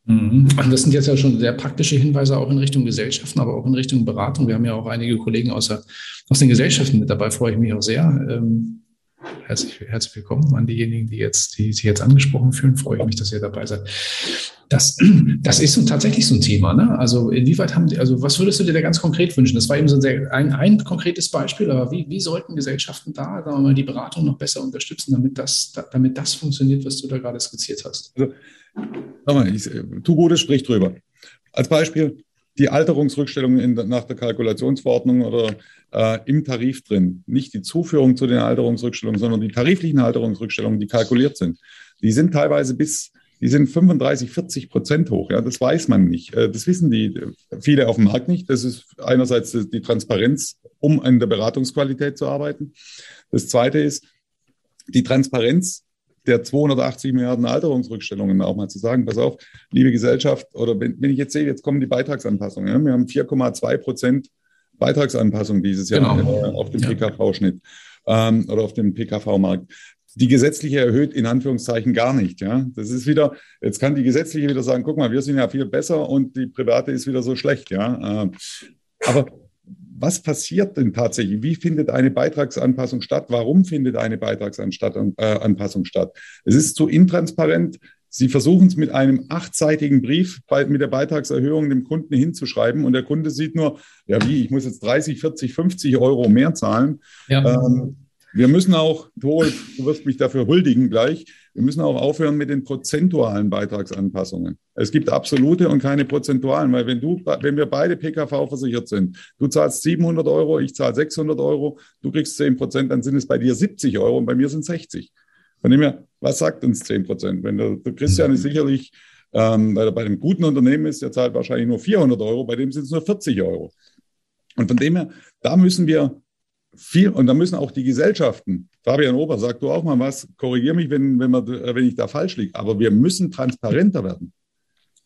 Mhm. Also das sind jetzt ja schon sehr praktische Hinweise auch in Richtung Gesellschaften, aber auch in Richtung Beratung. Wir haben ja auch einige Kollegen aus, der, aus den Gesellschaften mit dabei, freue ich mich auch sehr. Ähm, herzlich, herzlich willkommen an diejenigen, die jetzt, die sich jetzt angesprochen fühlen. Freue ich mich, dass ihr dabei seid. Das, das ist so tatsächlich so ein Thema. Ne? Also inwieweit haben Sie, also was würdest du dir da ganz konkret wünschen? Das war eben so ein, sehr, ein, ein konkretes Beispiel, aber wie, wie sollten Gesellschaften da, sagen wir mal, die Beratung noch besser unterstützen, damit das, damit das funktioniert, was du da gerade skizziert hast? Also, sag mal, ich, tu Gutes, sprich drüber. Als Beispiel, die Alterungsrückstellungen in, nach der Kalkulationsverordnung oder äh, im Tarif drin. Nicht die Zuführung zu den Alterungsrückstellungen, sondern die tariflichen Alterungsrückstellungen, die kalkuliert sind. Die sind teilweise bis die sind 35, 40 Prozent hoch. Ja, das weiß man nicht. Äh, das wissen die äh, viele auf dem Markt nicht. Das ist einerseits die Transparenz, um an der Beratungsqualität zu arbeiten. Das zweite ist die Transparenz der 280 Milliarden Alterungsrückstellungen auch mal zu sagen, pass auf, liebe Gesellschaft, oder wenn, wenn ich jetzt sehe, jetzt kommen die Beitragsanpassungen. Ja, wir haben 4,2 Prozent Beitragsanpassung dieses Jahr genau. äh, auf dem ja. PKV-Schnitt ähm, oder auf dem PKV-Markt die gesetzliche erhöht in Anführungszeichen gar nicht. Ja, das ist wieder, jetzt kann die gesetzliche wieder sagen, guck mal, wir sind ja viel besser und die private ist wieder so schlecht. Ja, äh, aber was passiert denn tatsächlich? Wie findet eine Beitragsanpassung statt? Warum findet eine Beitragsanpassung statt? Es ist zu intransparent. Sie versuchen es mit einem achtseitigen Brief mit der Beitragserhöhung dem Kunden hinzuschreiben und der Kunde sieht nur, ja wie, ich muss jetzt 30, 40, 50 Euro mehr zahlen. Ja. Ähm, wir müssen auch, du wirst mich dafür huldigen gleich, wir müssen auch aufhören mit den prozentualen Beitragsanpassungen. Es gibt absolute und keine prozentualen, weil wenn du, wenn wir beide PKV versichert sind, du zahlst 700 Euro, ich zahle 600 Euro, du kriegst 10 Prozent, dann sind es bei dir 70 Euro und bei mir sind 60. Von dem her, was sagt uns 10 Prozent? Wenn der, der Christian ist sicherlich, ähm, weil er bei einem guten Unternehmen ist, der zahlt wahrscheinlich nur 400 Euro, bei dem sind es nur 40 Euro. Und von dem her, da müssen wir viel, und da müssen auch die Gesellschaften, Fabian Ober, sag du auch mal was, korrigiere mich, wenn, wenn, man, wenn ich da falsch liege, aber wir müssen transparenter werden.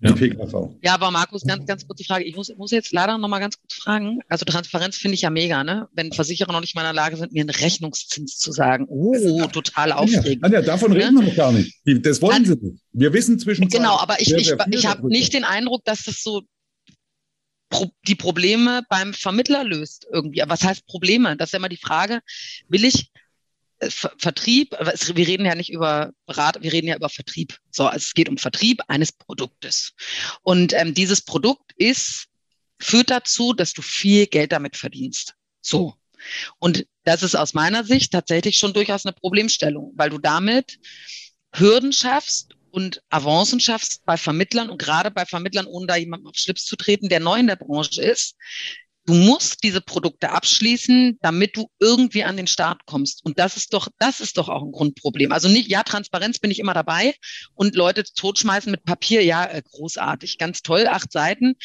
Ja. PKV. ja, aber Markus, ganz, ganz kurze Frage. Ich muss, muss jetzt leider noch mal ganz kurz fragen. Also Transparenz finde ich ja mega, ne? Wenn Versicherer noch nicht mal in der Lage sind, mir einen Rechnungszins zu sagen. Oh, total aufregend. Anja, davon reden wir noch gar nicht. Das wollen sie nicht. Wir wissen zwischen Genau, aber ich, ich, ich habe nicht den Eindruck, dass das so Pro die Probleme beim Vermittler löst irgendwie. Was heißt Probleme? Das ist ja immer die Frage, will ich äh, Vertrieb, wir reden ja nicht über Berat, wir reden ja über Vertrieb. So, also es geht um Vertrieb eines Produktes. Und ähm, dieses Produkt ist, führt dazu, dass du viel Geld damit verdienst. So. Und das ist aus meiner Sicht tatsächlich schon durchaus eine Problemstellung, weil du damit Hürden schaffst und Avancen schaffst bei Vermittlern und gerade bei Vermittlern, ohne da jemandem auf Schlips zu treten, der neu in der Branche ist. Du musst diese Produkte abschließen, damit du irgendwie an den Start kommst. Und das ist doch, das ist doch auch ein Grundproblem. Also nicht, ja, Transparenz bin ich immer dabei und Leute totschmeißen mit Papier, ja, äh, großartig, ganz toll, acht Seiten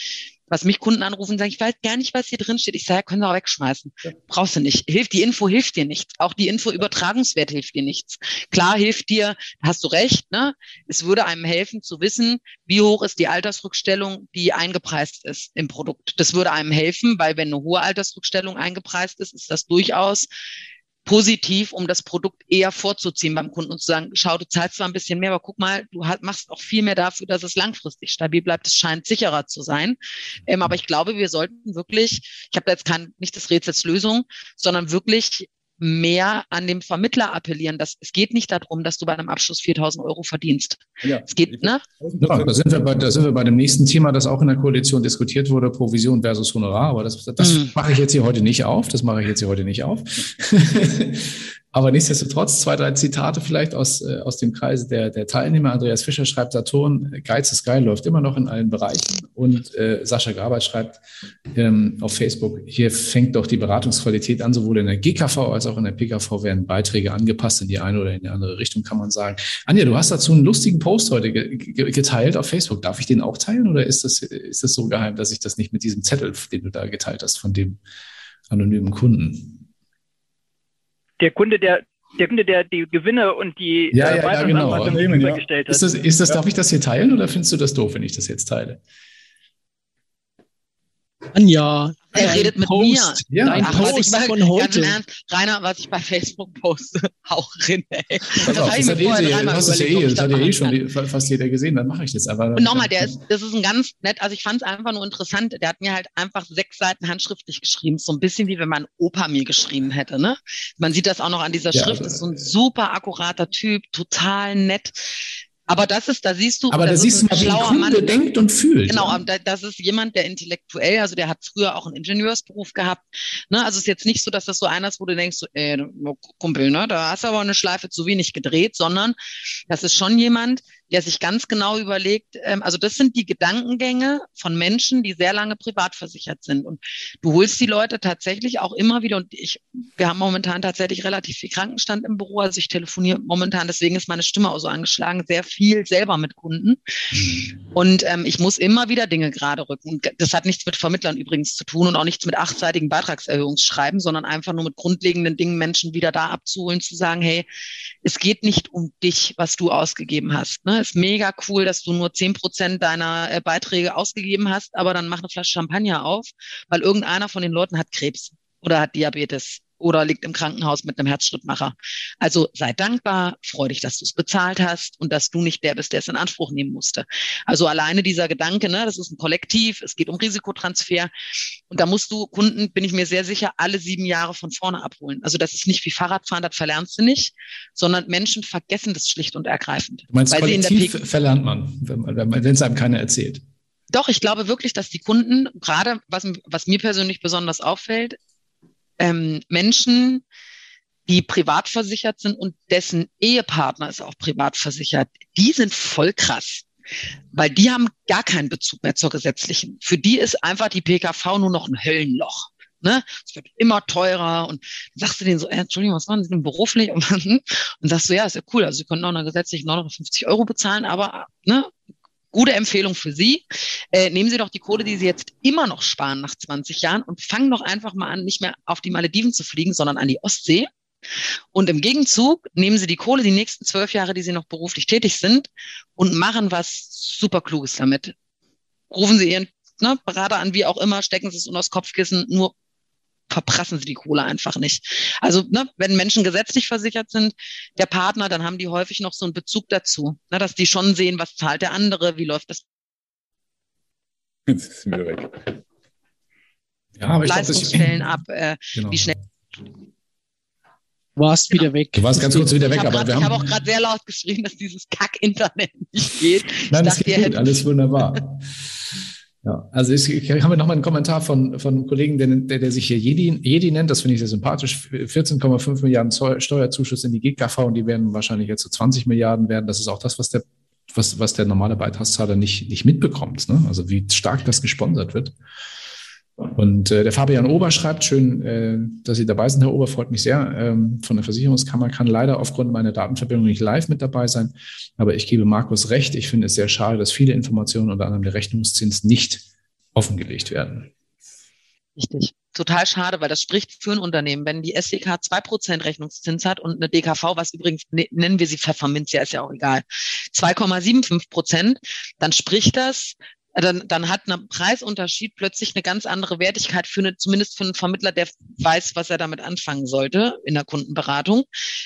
was mich Kunden anrufen und sagen, ich weiß gar nicht, was hier drin steht. Ich sage, können Sie auch wegschmeißen. Ja. Brauchst du nicht. Hilft, die Info hilft dir nichts. Auch die Info-Übertragungswert hilft dir nichts. Klar hilft dir, hast du recht, ne? Es würde einem helfen zu wissen, wie hoch ist die Altersrückstellung, die eingepreist ist im Produkt. Das würde einem helfen, weil wenn eine hohe Altersrückstellung eingepreist ist, ist das durchaus positiv, um das Produkt eher vorzuziehen beim Kunden und zu sagen, schau, du zahlst zwar ein bisschen mehr, aber guck mal, du machst auch viel mehr dafür, dass es langfristig stabil bleibt. Es scheint sicherer zu sein. Ähm, aber ich glaube, wir sollten wirklich, ich habe da jetzt kein, nicht das Rätsels Lösung, sondern wirklich mehr an dem Vermittler appellieren. Dass, es geht nicht darum, dass du bei einem Abschluss 4000 Euro verdienst. Ja. Es geht, ne? Ja, da, sind wir bei, da sind wir bei dem nächsten Thema, das auch in der Koalition diskutiert wurde, Provision versus Honorar. Aber das, das mhm. mache ich jetzt hier heute nicht auf. Das mache ich jetzt hier heute nicht auf. [LAUGHS] Aber nichtsdestotrotz zwei, drei Zitate vielleicht aus, äh, aus dem Kreise der, der Teilnehmer. Andreas Fischer schreibt, Saturn, Geiz ist geil, läuft immer noch in allen Bereichen. Und äh, Sascha Grabert schreibt ähm, auf Facebook, hier fängt doch die Beratungsqualität an, sowohl in der GKV als auch in der PKV werden Beiträge angepasst in die eine oder in die andere Richtung, kann man sagen. Anja, du hast dazu einen lustigen Post heute geteilt auf Facebook. Darf ich den auch teilen oder ist das, ist das so geheim, dass ich das nicht mit diesem Zettel, den du da geteilt hast, von dem anonymen Kunden? Der Kunde, der der Kunde, der die Gewinne und die ja, äh, ja, ja, genau. gegenübergestellt hat. Ist das, ist das, darf ich das hier teilen oder findest du das doof, wenn ich das jetzt teile? Anja, er redet mit Post. mir. Ja, Dein Ach, Post was ich von heute. Ernst, Rainer, was ich bei Facebook poste, [LAUGHS] auch drin. Ey. Das, das, das, hat, eh, das, ist ja eh, das hat ja eh schon fast jeder gesehen, dann mache ich das. Aber Und nochmal, der ist, das ist ein ganz nett, also ich fand es einfach nur interessant, der hat mir halt einfach sechs Seiten handschriftlich geschrieben, so ein bisschen wie wenn mein Opa mir geschrieben hätte. Ne? Man sieht das auch noch an dieser ja, Schrift, ist so ein super akkurater Typ, total nett. Aber das ist, da siehst du, aber da siehst du mal, wie ein Kunde Mann, denkt und fühlt. Genau, ja. das ist jemand, der intellektuell, also der hat früher auch einen Ingenieursberuf gehabt. Ne? Also es ist jetzt nicht so, dass das so einer ist, wo du denkst, so, ey, Kumpel, ne, da hast du aber eine Schleife zu wenig gedreht, sondern das ist schon jemand, der sich ganz genau überlegt, ähm, also das sind die Gedankengänge von Menschen, die sehr lange privat versichert sind. Und du holst die Leute tatsächlich auch immer wieder, und ich, wir haben momentan tatsächlich relativ viel Krankenstand im Büro, also ich telefoniere momentan, deswegen ist meine Stimme auch so angeschlagen, sehr viel selber mit Kunden. Mhm. Und ähm, ich muss immer wieder Dinge gerade rücken. Das hat nichts mit Vermittlern übrigens zu tun und auch nichts mit achtseitigen Beitragserhöhungsschreiben, sondern einfach nur mit grundlegenden Dingen Menschen wieder da abzuholen, zu sagen, hey, es geht nicht um dich, was du ausgegeben hast. Ne? Ist mega cool, dass du nur zehn Prozent deiner äh, Beiträge ausgegeben hast, aber dann mach eine Flasche Champagner auf, weil irgendeiner von den Leuten hat Krebs oder hat Diabetes oder liegt im Krankenhaus mit einem Herzschrittmacher. Also sei dankbar, freu dich, dass du es bezahlt hast und dass du nicht der bist, der es in Anspruch nehmen musste. Also alleine dieser Gedanke, ne, das ist ein Kollektiv, es geht um Risikotransfer und da musst du Kunden, bin ich mir sehr sicher, alle sieben Jahre von vorne abholen. Also das ist nicht wie Fahrradfahren, das verlernst du nicht, sondern Menschen vergessen das schlicht und ergreifend. Du meinst, Kollektiv verlernt man, wenn es einem keiner erzählt. Doch, ich glaube wirklich, dass die Kunden, gerade was, was mir persönlich besonders auffällt, ähm, Menschen, die privat versichert sind und dessen Ehepartner ist auch privat versichert, die sind voll krass. Weil die haben gar keinen Bezug mehr zur gesetzlichen. Für die ist einfach die PKV nur noch ein Höllenloch. Ne? Es wird immer teurer und sagst du denen so, äh, Entschuldigung, was machen Sie denn beruflich? [LAUGHS] Und, sagst du, ja, ist ja cool, also Sie können auch eine gesetzliche 950 Euro bezahlen, aber ne, Gute Empfehlung für Sie. Äh, nehmen Sie doch die Kohle, die Sie jetzt immer noch sparen nach 20 Jahren und fangen doch einfach mal an, nicht mehr auf die Malediven zu fliegen, sondern an die Ostsee. Und im Gegenzug nehmen Sie die Kohle, die nächsten zwölf Jahre, die Sie noch beruflich tätig sind, und machen was super Kluges damit. Rufen Sie Ihren ne, Berater an, wie auch immer, stecken Sie es unter das Kopfkissen, nur verprassen sie die Kohle einfach nicht. Also ne, wenn Menschen gesetzlich versichert sind, der Partner, dann haben die häufig noch so einen Bezug dazu, ne, dass die schon sehen, was zahlt der andere, wie läuft das. [LAUGHS] Jetzt ist wieder weg. ja, Leistungsstellen ab, äh, genau. wie schnell Du warst genau. wieder weg. Du warst ganz kurz wieder weg, ich aber grad, wir haben. Ich habe auch gerade sehr laut geschrien, dass dieses Kack-Internet nicht geht. Nein, das geht gut, alles wunderbar. [LAUGHS] Ja, also ich, ich habe noch mal einen Kommentar von, von einem Kollegen, der, der, sich hier Jedi, Jedi nennt, das finde ich sehr sympathisch. 14,5 Milliarden Steuerzuschuss in die GKV und die werden wahrscheinlich jetzt zu so 20 Milliarden werden. Das ist auch das, was der, was, was der normale Beitragszahler nicht, nicht mitbekommt. Ne? Also wie stark das gesponsert wird. Und äh, der Fabian Ober schreibt, schön, äh, dass Sie dabei sind, Herr Ober, freut mich sehr. Ähm, von der Versicherungskammer kann leider aufgrund meiner Datenverbindung nicht live mit dabei sein. Aber ich gebe Markus recht. Ich finde es sehr schade, dass viele Informationen, unter anderem der Rechnungszins, nicht offengelegt werden. Richtig. Total schade, weil das spricht für ein Unternehmen. Wenn die SDK 2% Rechnungszins hat und eine DKV, was übrigens ne, nennen wir sie Pfefferminzia, ist ja auch egal, 2,75 Prozent, dann spricht das dann, dann hat ein Preisunterschied plötzlich eine ganz andere Wertigkeit für eine, zumindest für einen Vermittler, der weiß, was er damit anfangen sollte in der Kundenberatung.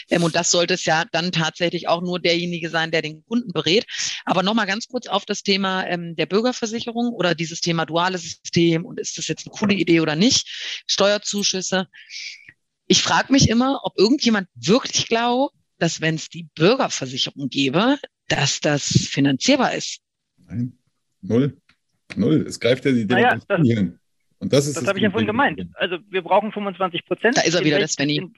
Ähm, und das sollte es ja dann tatsächlich auch nur derjenige sein, der den Kunden berät. Aber nochmal ganz kurz auf das Thema ähm, der Bürgerversicherung oder dieses Thema duales System und ist das jetzt eine coole Idee oder nicht? Steuerzuschüsse. Ich frage mich immer, ob irgendjemand wirklich glaubt, dass wenn es die Bürgerversicherung gäbe, dass das finanzierbar ist. Nein. Null. Null. Es greift ja die naja, Demokratie hin. Und das ist das, das habe ich ja vorhin gemeint. Also wir brauchen 25 Prozent. Da ist er wieder, der Svenny.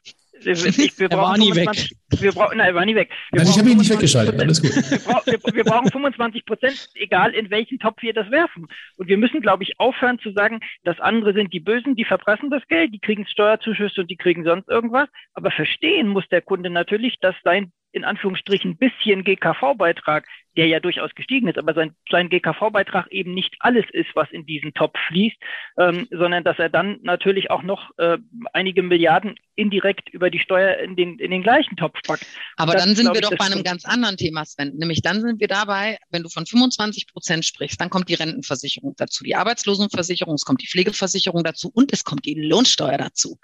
Ich, wir er war nie 25, weg. Wir brauchen, nein, er war nie weg. Wir also ich habe ihn nicht weggeschaltet, alles gut. Wir, brauch, wir, wir, brauchen 25 Prozent, egal in welchen Topf wir das werfen. Und wir müssen, glaube ich, aufhören zu sagen, dass andere sind die Bösen, die verpressen das Geld, die kriegen Steuerzuschüsse und die kriegen sonst irgendwas. Aber verstehen muss der Kunde natürlich, dass sein in Anführungsstrichen bisschen GKV-Beitrag, der ja durchaus gestiegen ist, aber sein, sein GKV-Beitrag eben nicht alles ist, was in diesen Topf fließt, ähm, sondern dass er dann natürlich auch noch äh, einige Milliarden indirekt über die Steuer in den, in den gleichen Topf packt. Aber das, dann sind wir doch bei einem ganz anderen Thema, Sven. Nämlich dann sind wir dabei, wenn du von 25 Prozent sprichst, dann kommt die Rentenversicherung dazu, die Arbeitslosenversicherung, es kommt die Pflegeversicherung dazu und es kommt die Lohnsteuer dazu.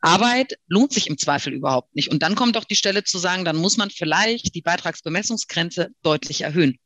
Arbeit lohnt sich im Zweifel überhaupt nicht. Und dann kommt auch die Stelle zu sagen, dann muss man vielleicht die Beitragsbemessungsgrenze deutlich erhöhen.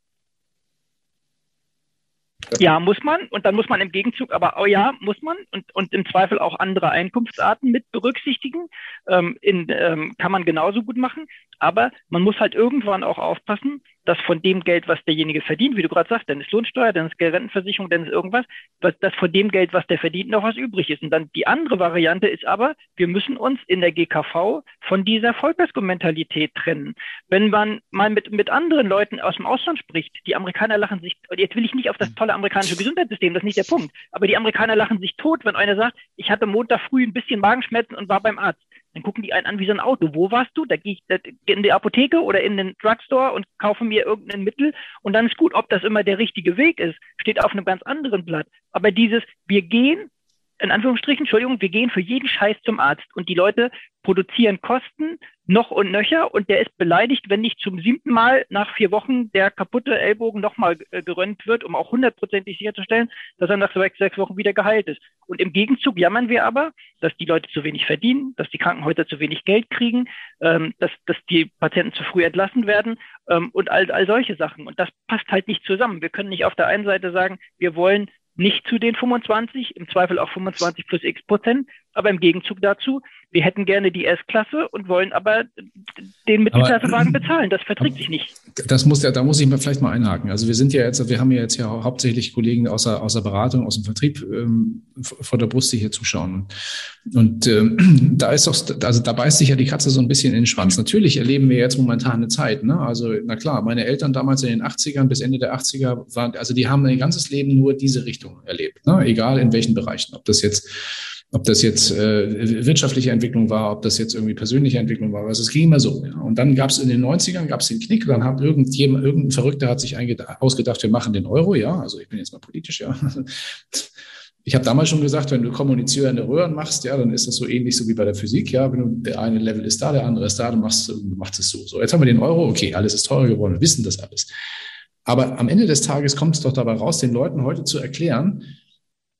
Ja, muss man. Und dann muss man im Gegenzug, aber oh ja, muss man. Und, und im Zweifel auch andere Einkunftsarten mit berücksichtigen. Ähm, in, ähm, kann man genauso gut machen. Aber man muss halt irgendwann auch aufpassen, dass von dem Geld, was derjenige verdient, wie du gerade sagst, dann ist Lohnsteuer, dann ist Rentenversicherung, dann ist irgendwas, dass, von dem Geld, was der verdient, noch was übrig ist. Und dann die andere Variante ist aber, wir müssen uns in der GKV von dieser Vollkasko-Mentalität trennen. Wenn man mal mit, mit anderen Leuten aus dem Ausland spricht, die Amerikaner lachen sich, jetzt will ich nicht auf das tolle amerikanische Gesundheitssystem, das ist nicht der Punkt, aber die Amerikaner lachen sich tot, wenn einer sagt, ich hatte Montag früh ein bisschen Magenschmerzen und war beim Arzt. Dann gucken die einen an wie so ein Auto. Wo warst du? Da gehe ich in die Apotheke oder in den Drugstore und kaufe mir irgendein Mittel und dann ist gut. Ob das immer der richtige Weg ist, steht auf einem ganz anderen Blatt. Aber dieses, wir gehen, in Anführungsstrichen, Entschuldigung, wir gehen für jeden Scheiß zum Arzt und die Leute produzieren Kosten noch und nöcher und der ist beleidigt, wenn nicht zum siebten Mal nach vier Wochen der kaputte Ellbogen nochmal äh, gerönt wird, um auch hundertprozentig sicherzustellen, dass er nach sechs, sechs Wochen wieder geheilt ist. Und im Gegenzug jammern wir aber, dass die Leute zu wenig verdienen, dass die Krankenhäuser zu wenig Geld kriegen, ähm, dass, dass die Patienten zu früh entlassen werden ähm, und all, all solche Sachen. Und das passt halt nicht zusammen. Wir können nicht auf der einen Seite sagen, wir wollen nicht zu den 25, im Zweifel auch 25 plus x Prozent, aber im Gegenzug dazu, wir hätten gerne die S-Klasse und wollen aber den Mittelklassewagen [CLEARS THROAT] bezahlen. Das verträgt sich nicht. Das muss ja, da muss ich mir vielleicht mal einhaken. Also wir sind ja jetzt, wir haben ja jetzt ja hauptsächlich Kollegen aus der, aus der Beratung, aus dem Vertrieb ähm, vor der Brust, die hier zuschauen. Und, und ähm, [CLEARS THROAT] da ist doch, also da beißt sich ja die Katze so ein bisschen in den Schwanz. Natürlich erleben wir jetzt momentan eine Zeit. Ne? Also na klar, meine Eltern damals in den 80ern bis Ende der 80er waren, also die haben ihr ganzes Leben nur diese Richtung erlebt. Ne? Egal in welchen Bereichen. Ob das jetzt ob das jetzt äh, wirtschaftliche Entwicklung war, ob das jetzt irgendwie persönliche Entwicklung war, also es ging immer so. Ja. Und dann gab es in den 90ern gab es den Knick, dann hat irgendjemand, irgendein Verrückter hat sich ausgedacht, wir machen den Euro, ja, also ich bin jetzt mal politisch, ja. [LAUGHS] Ich habe damals schon gesagt, wenn du kommunizierende Röhren machst, ja, dann ist das so ähnlich so wie bei der Physik, ja, wenn du, der eine Level ist da, der andere ist da, dann machst du machst es so. So, jetzt haben wir den Euro, okay, alles ist teurer geworden, wir wissen das alles. Aber am Ende des Tages kommt es doch dabei raus, den Leuten heute zu erklären,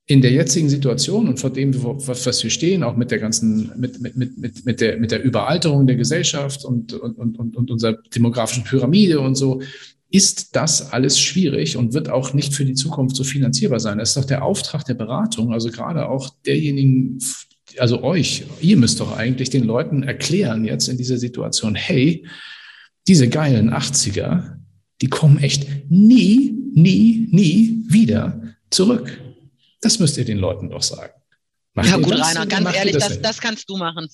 in der jetzigen Situation und vor dem, was wir stehen, auch mit der ganzen, mit, mit, mit, mit, der, mit der Überalterung der Gesellschaft und, und, und, und unserer demografischen Pyramide und so, ist das alles schwierig und wird auch nicht für die Zukunft so finanzierbar sein. Das ist doch der Auftrag der Beratung, also gerade auch derjenigen, also euch, ihr müsst doch eigentlich den Leuten erklären jetzt in dieser Situation, hey, diese geilen 80er, die kommen echt nie, nie, nie wieder zurück. Das müsst ihr den Leuten doch sagen. Macht ja gut? Rainer, ganz ehrlich, das, das, das, kannst du machen.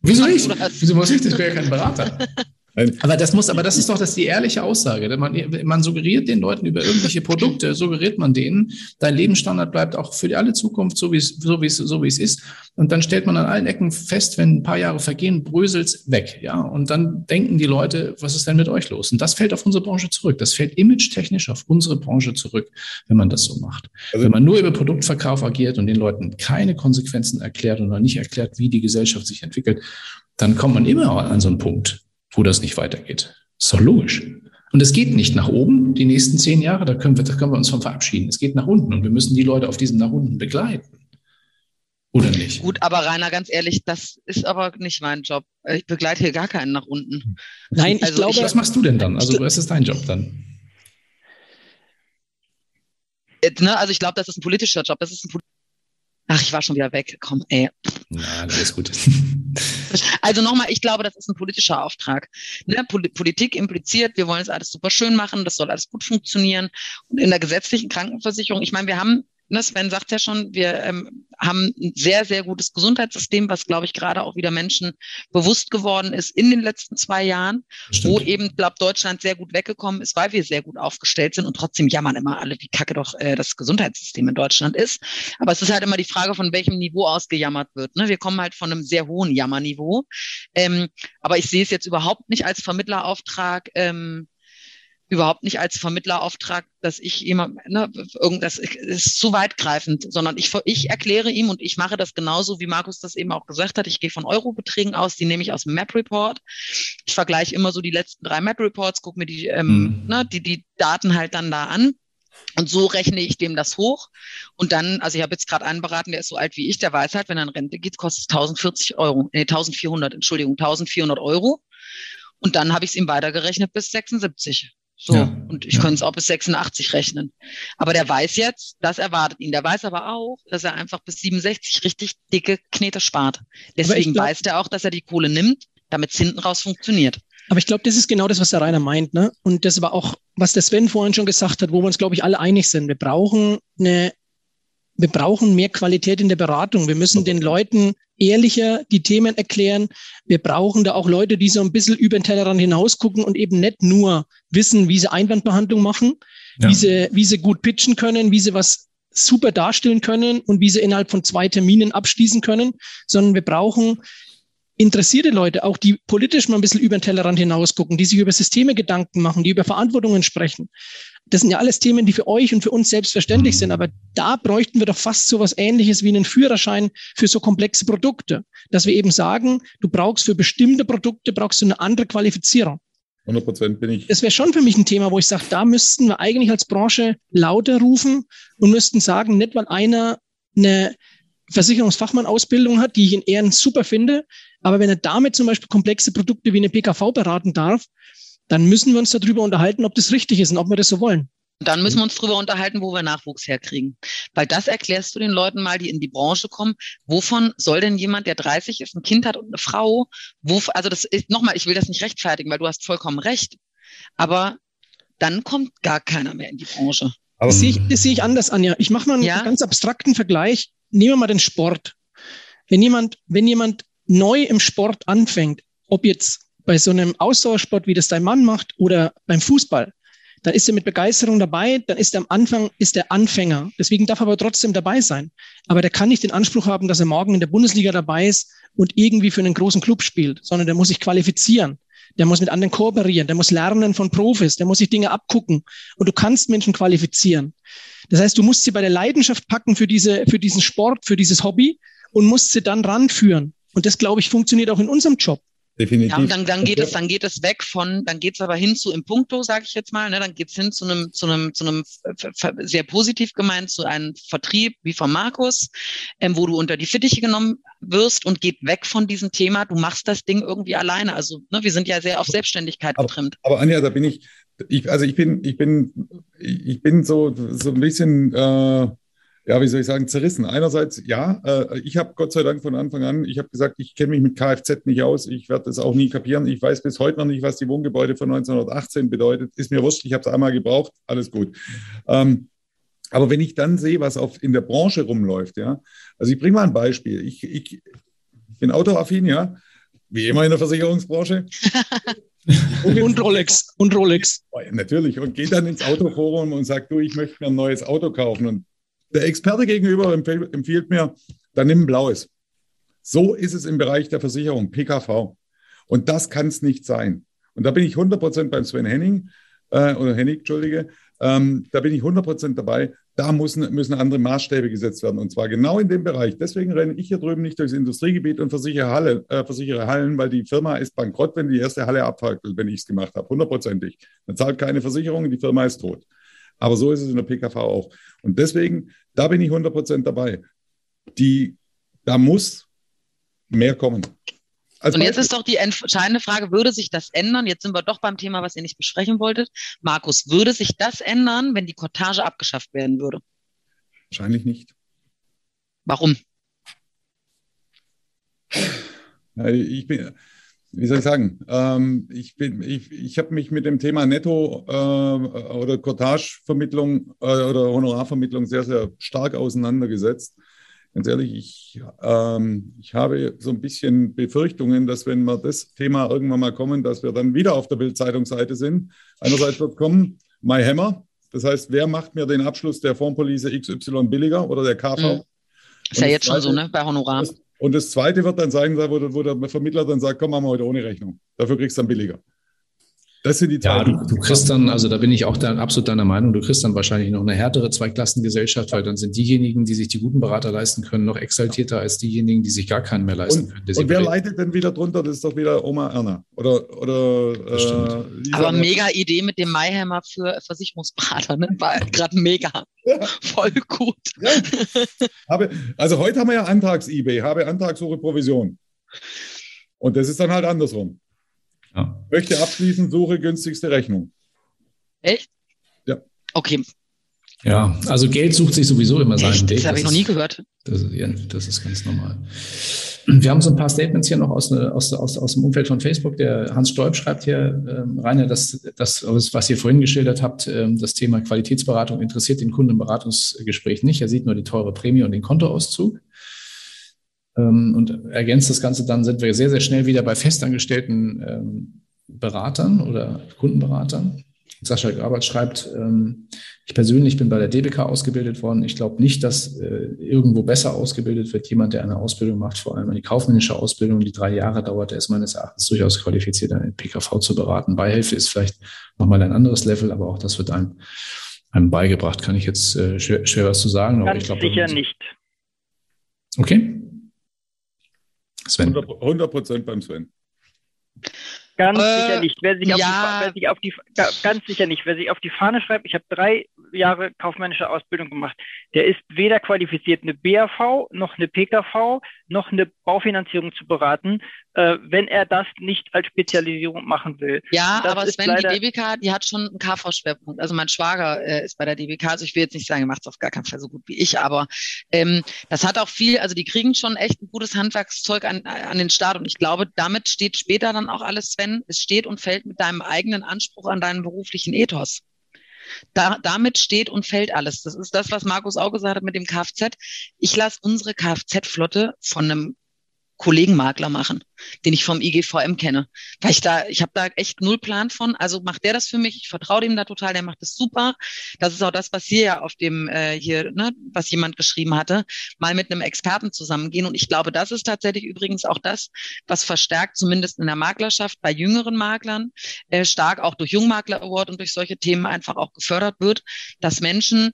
Wieso ich? Wieso muss ich? Das wäre ja kein Berater. [LAUGHS] Aber das muss, aber das ist doch das die ehrliche Aussage. Man, man suggeriert den Leuten über irgendwelche Produkte, suggeriert man denen, dein Lebensstandard bleibt auch für alle Zukunft so wie es, so wie es, so wie es ist. Und dann stellt man an allen Ecken fest, wenn ein paar Jahre vergehen, bröselt's weg, ja. Und dann denken die Leute, was ist denn mit euch los? Und das fällt auf unsere Branche zurück. Das fällt image-technisch auf unsere Branche zurück, wenn man das so macht. Also, wenn man nur über Produktverkauf agiert und den Leuten keine Konsequenzen erklärt oder nicht erklärt, wie die Gesellschaft sich entwickelt, dann kommt man immer an so einen Punkt, wo das nicht weitergeht. Ist doch logisch. Und es geht nicht nach oben die nächsten zehn Jahre, da können wir, da können wir uns von verabschieden. Es geht nach unten und wir müssen die Leute auf diesem nach unten begleiten. Oder nicht? Gut, aber Rainer, ganz ehrlich, das ist aber nicht mein Job. Ich begleite hier gar keinen nach unten. Nein, ich also glaube. Ich, was machst du denn dann? Also, was ist dein Job dann? Äh, ne, also, ich glaube, das ist ein politischer Job. Das ist ein Ach, ich war schon wieder weg. Komm, ey. Na, alles gut. [LAUGHS] Also nochmal, ich glaube, das ist ein politischer Auftrag. Ne? Politik impliziert, wir wollen es alles super schön machen, das soll alles gut funktionieren. Und in der gesetzlichen Krankenversicherung, ich meine, wir haben ne, Sven sagt ja schon, wir ähm, haben ein sehr, sehr gutes Gesundheitssystem, was, glaube ich, gerade auch wieder Menschen bewusst geworden ist in den letzten zwei Jahren, Stimmt. wo eben, glaube Deutschland sehr gut weggekommen ist, weil wir sehr gut aufgestellt sind und trotzdem jammern immer alle, wie kacke doch äh, das Gesundheitssystem in Deutschland ist. Aber es ist halt immer die Frage, von welchem Niveau aus gejammert wird. Ne? Wir kommen halt von einem sehr hohen Jammerniveau. Ähm, aber ich sehe es jetzt überhaupt nicht als Vermittlerauftrag, ähm, überhaupt nicht als Vermittlerauftrag, dass ich jemand, ne, irgendwas ist zu weitgreifend, sondern ich, ich erkläre ihm und ich mache das genauso, wie Markus das eben auch gesagt hat. Ich gehe von Eurobeträgen aus, die nehme ich aus dem Map Report. Ich vergleiche immer so die letzten drei Map Reports, gucke mir die, ähm, mhm. ne, die, die Daten halt dann da an. Und so rechne ich dem das hoch. Und dann, also ich habe jetzt gerade einen beraten, der ist so alt wie ich, der weiß halt, wenn er in Rente geht, kostet es 1040 Euro, nee, 1400, Entschuldigung, 1400 Euro. Und dann habe ich es ihm weitergerechnet bis 76. So, ja, und ich ja. könnte es auch bis 86 rechnen. Aber der weiß jetzt, das erwartet ihn. Der weiß aber auch, dass er einfach bis 67 richtig dicke Knete spart. Deswegen glaub, weiß der auch, dass er die Kohle nimmt, damit es hinten raus funktioniert. Aber ich glaube, das ist genau das, was der Rainer meint. Ne? Und das war auch, was der Sven vorhin schon gesagt hat, wo wir uns, glaube ich, alle einig sind. Wir brauchen eine wir brauchen mehr Qualität in der Beratung. Wir müssen den Leuten ehrlicher die Themen erklären. Wir brauchen da auch Leute, die so ein bisschen über den Tellerrand hinaus gucken und eben nicht nur wissen, wie sie Einwandbehandlung machen, ja. wie, sie, wie sie gut pitchen können, wie sie was super darstellen können und wie sie innerhalb von zwei Terminen abschließen können, sondern wir brauchen interessierte Leute, auch die politisch mal ein bisschen über den Tellerrand hinaus gucken, die sich über Systeme Gedanken machen, die über Verantwortungen sprechen. Das sind ja alles Themen, die für euch und für uns selbstverständlich sind, aber da bräuchten wir doch fast so was ähnliches wie einen Führerschein für so komplexe Produkte, dass wir eben sagen, du brauchst für bestimmte Produkte brauchst du eine andere Qualifizierung. 100 Prozent bin ich. Das wäre schon für mich ein Thema, wo ich sage, da müssten wir eigentlich als Branche lauter rufen und müssten sagen, nicht weil einer eine Versicherungsfachmann-Ausbildung hat, die ich in Ehren super finde, aber wenn er damit zum Beispiel komplexe Produkte wie eine PKV beraten darf, dann müssen wir uns darüber unterhalten, ob das richtig ist und ob wir das so wollen. Dann müssen wir uns darüber unterhalten, wo wir Nachwuchs herkriegen. Weil das erklärst du den Leuten mal, die in die Branche kommen. Wovon soll denn jemand, der 30 ist, ein Kind hat und eine Frau, wo, also das ist, nochmal, ich will das nicht rechtfertigen, weil du hast vollkommen recht. Aber dann kommt gar keiner mehr in die Branche. Aber das sehe ich, das sehe ich anders, Anja. Ich mache mal einen ja? ganz abstrakten Vergleich. Nehmen wir mal den Sport. Wenn jemand, wenn jemand neu im Sport anfängt, ob jetzt bei so einem Ausdauersport, wie das dein Mann macht, oder beim Fußball, dann ist er mit Begeisterung dabei, dann ist er am Anfang, ist er Anfänger. Deswegen darf er aber trotzdem dabei sein. Aber der kann nicht den Anspruch haben, dass er morgen in der Bundesliga dabei ist und irgendwie für einen großen Club spielt, sondern der muss sich qualifizieren. Der muss mit anderen kooperieren, der muss lernen von Profis, der muss sich Dinge abgucken. Und du kannst Menschen qualifizieren. Das heißt, du musst sie bei der Leidenschaft packen für diese, für diesen Sport, für dieses Hobby und musst sie dann ranführen. Und das, glaube ich, funktioniert auch in unserem Job. Definitiv. Ja, dann, dann geht es, dann geht es weg von, dann geht es aber hin zu im Punkto, sage ich jetzt mal, ne, dann geht es hin zu einem, zu einem, zu einem sehr positiv gemeint, zu einem Vertrieb wie von Markus, ähm, wo du unter die Fittiche genommen wirst und geht weg von diesem Thema, du machst das Ding irgendwie alleine. Also ne, wir sind ja sehr auf Selbstständigkeit aber, getrimmt. Aber Anja, da bin ich, ich, also ich bin, ich bin, ich bin so, so ein bisschen äh, ja, wie soll ich sagen, zerrissen. Einerseits, ja, äh, ich habe Gott sei Dank von Anfang an, ich habe gesagt, ich kenne mich mit Kfz nicht aus, ich werde das auch nie kapieren. Ich weiß bis heute noch nicht, was die Wohngebäude von 1918 bedeutet. Ist mir wurscht, ich habe es einmal gebraucht, alles gut. Ähm, aber wenn ich dann sehe, was auf, in der Branche rumläuft, ja, also ich bringe mal ein Beispiel. Ich, ich, bin autoaffin, ja, wie immer in der Versicherungsbranche. [LAUGHS] und Rolex, und Rolex. Natürlich. Und gehe dann ins Autoforum und sage, du, ich möchte mir ein neues Auto kaufen. Und der Experte gegenüber empfiehlt mir, dann nimm ein blaues. So ist es im Bereich der Versicherung, PKV. Und das kann es nicht sein. Und da bin ich 100% beim Sven Henning, äh, oder Hennig, Entschuldige, ähm, da bin ich 100% dabei. Da müssen, müssen andere Maßstäbe gesetzt werden. Und zwar genau in dem Bereich. Deswegen renne ich hier drüben nicht durchs Industriegebiet und versichere, Halle, äh, versichere Hallen, weil die Firma ist bankrott, wenn die erste Halle abfackelt, wenn ich es gemacht habe. Hundertprozentig. Man zahlt keine Versicherung, die Firma ist tot. Aber so ist es in der PKV auch. Und deswegen, da bin ich 100% dabei. Die, da muss mehr kommen. Also und jetzt ist doch die entscheidende Frage, würde sich das ändern? Jetzt sind wir doch beim Thema, was ihr nicht besprechen wolltet. Markus, würde sich das ändern, wenn die Cottage abgeschafft werden würde? Wahrscheinlich nicht. Warum? Ich bin, wie soll ich sagen, ähm, ich, ich, ich habe mich mit dem Thema Netto äh, oder Cottage-Vermittlung äh, oder Honorarvermittlung sehr, sehr stark auseinandergesetzt. Ganz ehrlich, ich, ähm, ich habe so ein bisschen Befürchtungen, dass wenn wir das Thema irgendwann mal kommen, dass wir dann wieder auf der Bildzeitungsseite sind. Einerseits wird kommen My Hammer, das heißt, wer macht mir den Abschluss der Formpolice XY billiger oder der KV? Mhm. Ist ja jetzt schon so, ne, bei Honorar. Das, und das zweite wird dann sein, wo, wo der Vermittler dann sagt, komm, machen wir heute ohne Rechnung. Dafür kriegst du dann billiger. Das sind die Ja, du, du, kriegst dann, also da bin ich auch dann absolut deiner Meinung, du kriegst dann wahrscheinlich noch eine härtere Zweiklassengesellschaft, weil dann sind diejenigen, die sich die guten Berater leisten können, noch exaltierter als diejenigen, die sich gar keinen mehr leisten und, können. Und wer leitet denn wieder drunter? Das ist doch wieder Oma Erna. Oder, oder äh, Aber mega Idee mit dem Mayhammer für Versicherungsberater, ne? War gerade mega. [LAUGHS] Ja. Voll gut. Ja. Habe, also heute haben wir ja Antrags-eBay, habe Antragssuche Provision. Und das ist dann halt andersrum. Ja. Möchte abschließen, suche günstigste Rechnung. Echt? Ja. Okay. Ja, also Geld sucht sich sowieso immer seinen Weg. Das habe ich noch nie gehört. Das ist, ja, das ist ganz normal. Wir haben so ein paar Statements hier noch aus, aus, aus, aus dem Umfeld von Facebook. Der Hans Stolp schreibt hier, ähm, Rainer, dass das, was ihr vorhin geschildert habt, ähm, das Thema Qualitätsberatung interessiert den Kunden im Beratungsgespräch nicht. Er sieht nur die teure Prämie und den Kontoauszug. Ähm, und ergänzt das Ganze, dann sind wir sehr, sehr schnell wieder bei festangestellten ähm, Beratern oder Kundenberatern. Sascha Grabert schreibt, ähm, ich persönlich bin bei der DBK ausgebildet worden. Ich glaube nicht, dass äh, irgendwo besser ausgebildet wird. Jemand, der eine Ausbildung macht, vor allem eine kaufmännische Ausbildung, die drei Jahre dauert, der ist meines Erachtens durchaus qualifiziert, eine PKV zu beraten. Beihilfe ist vielleicht nochmal ein anderes Level, aber auch das wird einem, einem beigebracht. Kann ich jetzt äh, schwer, schwer was zu sagen. Ganz ich glaub, sicher nicht. Okay. Sven. 100 Prozent beim Sven. Ganz äh, sicher nicht. Wer sich, ja. die, wer sich, auf die, ganz sicher nicht. Wer sich auf die Fahne schreibt, ich habe drei Jahre kaufmännische Ausbildung gemacht, der ist weder qualifiziert, eine BAV, noch eine PKV, noch eine Baufinanzierung zu beraten, äh, wenn er das nicht als Spezialisierung machen will. Ja, das aber Sven, die DBK, die hat schon einen KV-Schwerpunkt. Also mein Schwager äh, ist bei der DBK, also ich will jetzt nicht sagen, er macht es auf gar keinen Fall so gut wie ich, aber ähm, das hat auch viel, also die kriegen schon echt ein gutes Handwerkszeug an, an den Start und ich glaube, damit steht später dann auch alles, Sven, es steht und fällt mit deinem eigenen Anspruch an deinen beruflichen Ethos. Da, damit steht und fällt alles. Das ist das, was Markus auch gesagt hat mit dem Kfz. Ich lasse unsere Kfz-Flotte von einem Kollegenmakler machen, den ich vom IGVM kenne. Weil ich da, ich habe da echt null Plan von. Also macht der das für mich. Ich vertraue dem da total, der macht das super. Das ist auch das, was hier ja auf dem äh, hier, ne, was jemand geschrieben hatte, mal mit einem Experten zusammengehen. Und ich glaube, das ist tatsächlich übrigens auch das, was verstärkt, zumindest in der Maklerschaft bei jüngeren Maklern, äh, stark auch durch Jungmakler Award und durch solche Themen einfach auch gefördert wird, dass Menschen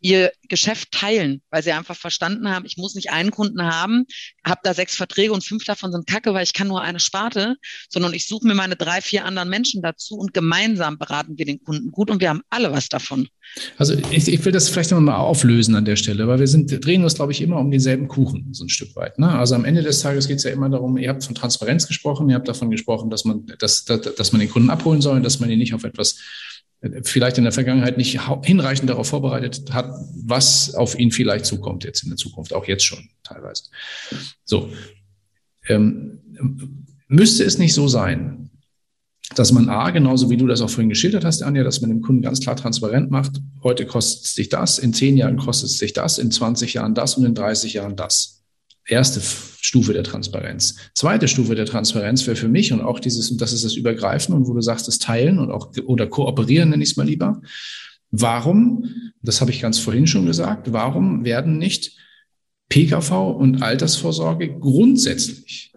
ihr Geschäft teilen, weil sie einfach verstanden haben, ich muss nicht einen Kunden haben, habe da sechs Verträge und fünf davon sind kacke, weil ich kann nur eine Sparte, sondern ich suche mir meine drei, vier anderen Menschen dazu und gemeinsam beraten wir den Kunden gut und wir haben alle was davon. Also ich, ich will das vielleicht nochmal auflösen an der Stelle, weil wir sind, drehen uns, glaube ich, immer um denselben Kuchen, so ein Stück weit. Ne? Also am Ende des Tages geht es ja immer darum, ihr habt von Transparenz gesprochen, ihr habt davon gesprochen, dass man, dass, dass, dass man den Kunden abholen soll, dass man ihn nicht auf etwas vielleicht in der Vergangenheit nicht hinreichend darauf vorbereitet hat, was auf ihn vielleicht zukommt jetzt in der Zukunft, auch jetzt schon teilweise. So. Ähm, müsste es nicht so sein, dass man A, genauso wie du das auch vorhin geschildert hast, Anja, dass man dem Kunden ganz klar transparent macht, heute kostet es sich das, in zehn Jahren kostet es sich das, in 20 Jahren das und in 30 Jahren das. Erste Stufe der Transparenz. Zweite Stufe der Transparenz wäre für mich und auch dieses, und das ist das Übergreifen und wo du sagst, das Teilen und auch oder kooperieren, nenne ich es mal lieber. Warum, das habe ich ganz vorhin schon gesagt, warum werden nicht PKV und Altersvorsorge grundsätzlich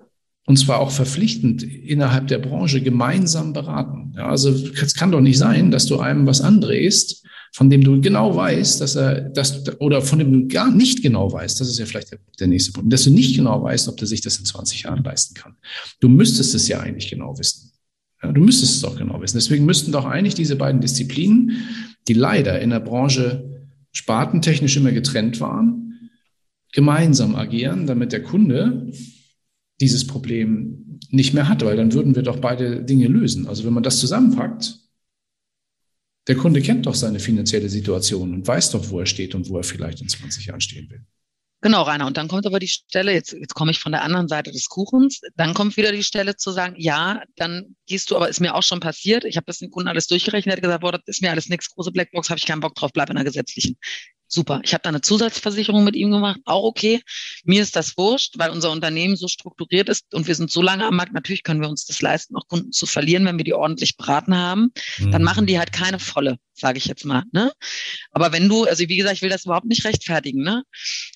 und zwar auch verpflichtend innerhalb der Branche gemeinsam beraten. Ja, also es kann doch nicht sein, dass du einem was andrehst, von dem du genau weißt, dass er das oder von dem du gar nicht genau weißt, das ist ja vielleicht der, der nächste Punkt, dass du nicht genau weißt, ob der sich das in 20 Jahren leisten kann. Du müsstest es ja eigentlich genau wissen. Ja, du müsstest es doch genau wissen. Deswegen müssten doch eigentlich diese beiden Disziplinen, die leider in der Branche spartentechnisch immer getrennt waren, gemeinsam agieren, damit der Kunde dieses Problem nicht mehr hat, weil dann würden wir doch beide Dinge lösen. Also wenn man das zusammenpackt, der Kunde kennt doch seine finanzielle Situation und weiß doch, wo er steht und wo er vielleicht in 20 Jahren stehen will. Genau, Rainer. Und dann kommt aber die Stelle, jetzt, jetzt komme ich von der anderen Seite des Kuchens, dann kommt wieder die Stelle zu sagen, ja, dann gehst du, aber ist mir auch schon passiert, ich habe das den Kunden alles durchgerechnet, gesagt, boah, das ist mir alles nichts, große Blackbox, habe ich keinen Bock drauf, bleib in der gesetzlichen. Super. Ich habe da eine Zusatzversicherung mit ihm gemacht, auch okay. Mir ist das wurscht, weil unser Unternehmen so strukturiert ist und wir sind so lange am Markt. Natürlich können wir uns das leisten, auch Kunden zu verlieren, wenn wir die ordentlich beraten haben. Mhm. Dann machen die halt keine volle, sage ich jetzt mal. Ne? Aber wenn du, also wie gesagt, ich will das überhaupt nicht rechtfertigen, ne?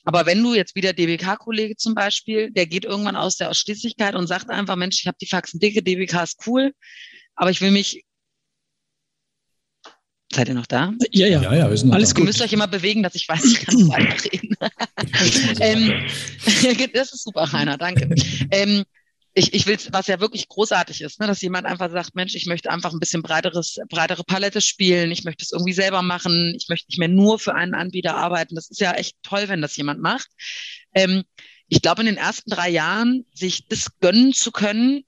Aber wenn du jetzt wie der DBK-Kollege zum Beispiel, der geht irgendwann aus der Ausschließlichkeit und sagt einfach, Mensch, ich habe die Faxen dicke, DBK ist cool, aber ich will mich Seid ihr noch da? Ja, ja. ja, ja wir sind Alles da. gut. Ihr müsst euch immer bewegen, dass ich weiß, ich kann weiterreden. ähm, [LAUGHS] das ist super, Rainer, danke. ähm, ich, ich will, was ja wirklich großartig ist, ne, dass jemand einfach sagt, Mensch, ich möchte einfach ein bisschen breiteres, breitere Palette spielen, ich möchte es irgendwie selber machen, ich möchte nicht mehr nur für einen Anbieter arbeiten. Das ist ja echt toll, wenn das jemand macht. Ähm, ich glaube, in den ersten drei Jahren sich das gönnen zu können,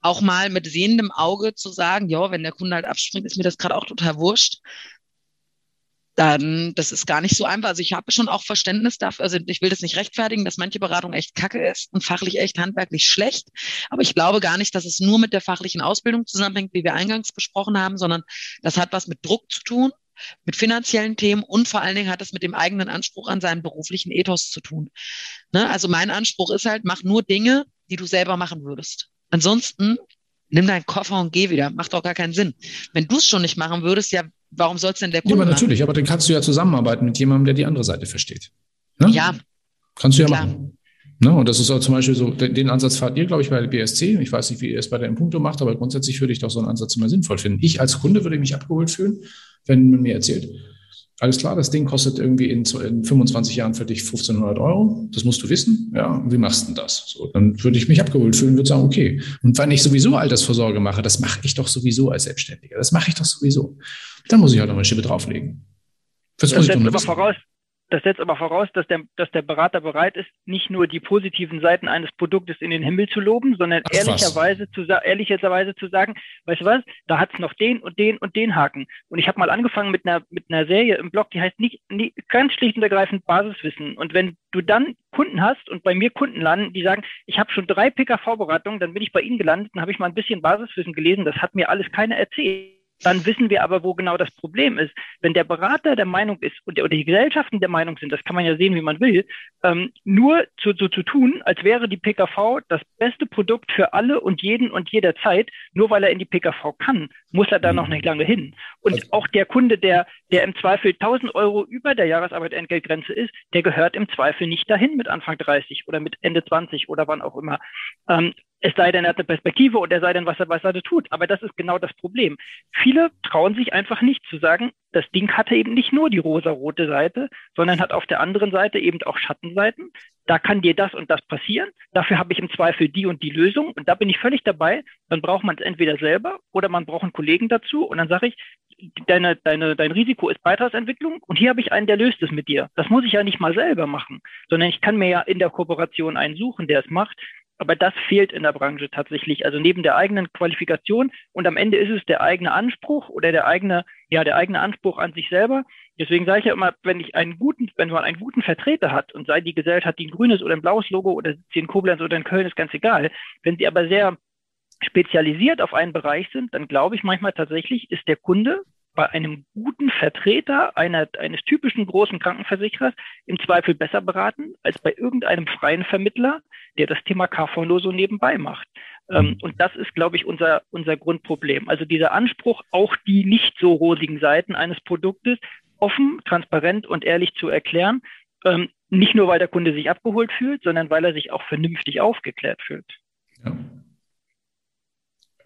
auch mal mit sehendem Auge zu sagen, ja, wenn der Kunde halt abspringt, ist mir das gerade auch total wurscht. Dann, das ist gar nicht so einfach. Also ich habe schon auch Verständnis dafür. Also ich will das nicht rechtfertigen, dass manche Beratung echt kacke ist und fachlich echt handwerklich schlecht. Aber ich glaube gar nicht, dass es nur mit der fachlichen Ausbildung zusammenhängt, wie wir eingangs besprochen haben, sondern das hat was mit Druck zu tun, mit finanziellen Themen und vor allen Dingen hat es mit dem eigenen Anspruch an seinen beruflichen Ethos zu tun. Ne? Also mein Anspruch ist halt, mach nur Dinge, die du selber machen würdest. Ansonsten nimm deinen Koffer und geh wieder. Macht doch gar keinen Sinn. Wenn du es schon nicht machen würdest, ja, warum soll es denn der Kunde Ja, aber natürlich, machen? aber dann kannst du ja zusammenarbeiten mit jemandem, der die andere Seite versteht. Ne? Ja. Kannst du ja klar. machen. Ne? Und das ist auch zum Beispiel so, den Ansatz fahrt ihr, glaube ich, bei der BSC. Ich weiß nicht, wie ihr es bei der Impunkto macht, aber grundsätzlich würde ich doch so einen Ansatz immer sinnvoll finden. Ich als Kunde würde mich abgeholt fühlen, wenn man mir erzählt, alles klar, das Ding kostet irgendwie in, in 25 Jahren für dich 1500 Euro. Das musst du wissen. Ja, wie machst du denn das? So, dann würde ich mich abgeholt fühlen, würde sagen, okay. Und wenn ich sowieso Altersvorsorge mache, das mache ich doch sowieso als Selbstständiger. Das mache ich doch sowieso. Dann muss ich halt noch eine Schippe drauflegen. Das, das setzt aber voraus, das setzt aber voraus, dass der, dass der Berater bereit ist, nicht nur die positiven Seiten eines Produktes in den Himmel zu loben, sondern Ach, ehrlicherweise zu, ehrlicherweise zu sagen, weißt du was, da hat es noch den und den und den Haken. Und ich habe mal angefangen mit einer, mit einer Serie im Blog, die heißt nicht, nicht, ganz schlicht und ergreifend Basiswissen. Und wenn du dann Kunden hast und bei mir Kunden landen, die sagen, ich habe schon drei PKV-Beratungen, dann bin ich bei ihnen gelandet und habe ich mal ein bisschen Basiswissen gelesen, das hat mir alles keiner erzählt dann wissen wir aber, wo genau das Problem ist. Wenn der Berater der Meinung ist und oder die Gesellschaften der Meinung sind, das kann man ja sehen, wie man will, ähm, nur zu, so zu tun, als wäre die PKV das beste Produkt für alle und jeden und jederzeit, nur weil er in die PKV kann, muss er da noch mhm. nicht lange hin. Und also, auch der Kunde, der, der im Zweifel 1000 Euro über der Jahresarbeitentgeltgrenze ist, der gehört im Zweifel nicht dahin mit Anfang 30 oder mit Ende 20 oder wann auch immer. Ähm, Es sei denn, er hat eine Perspektive und er sei denn, was er, was er tut. Aber das ist genau das Problem. Viele trauen sich einfach nicht zu sagen, das Ding hatte eben nicht nur die rosa-rote Seite, sondern hat auf der anderen Seite eben auch Schattenseiten. Da kann dir das und das passieren. Dafür habe ich im Zweifel die und die Lösung. Und da bin ich völlig dabei. Dann braucht man es entweder selber oder man braucht einen Kollegen dazu. Und dann sage ich, deine, deine, dein Risiko ist Beitragsentwicklung und hier habe ich einen, der löst es mit dir. Das muss ich ja nicht mal selber machen, sondern ich kann mir ja in der Kooperation einen suchen, der es macht. Aber das fehlt in der Branche tatsächlich. Also neben der eigenen Qualifikation und am Ende ist es der eigene Anspruch oder der eigene, ja, der eigene Anspruch an sich selber. Deswegen sage ich ja immer, wenn ich einen guten, wenn man einen guten Vertreter hat und sei die Gesellschaft die ein grünes oder ein blaues Logo oder sie in Koblenz oder in Köln, ist ganz egal. Wenn sie aber sehr spezialisiert auf einen Bereich sind, dann glaube ich manchmal tatsächlich, ist der Kunde bei einem guten Vertreter einer, eines typischen großen Krankenversicherers im Zweifel besser beraten als bei irgendeinem freien Vermittler, der das Thema KV nur so nebenbei macht. Ähm, mhm. und das ist, glaube ich, unser, unser Grundproblem. Also dieser Anspruch, auch die nicht so rosigen Seiten eines Produktes offen, transparent und ehrlich zu erklären. Ähm, nicht nur, weil der Kunde sich abgeholt fühlt, sondern weil er sich auch vernünftig aufgeklärt fühlt. Ja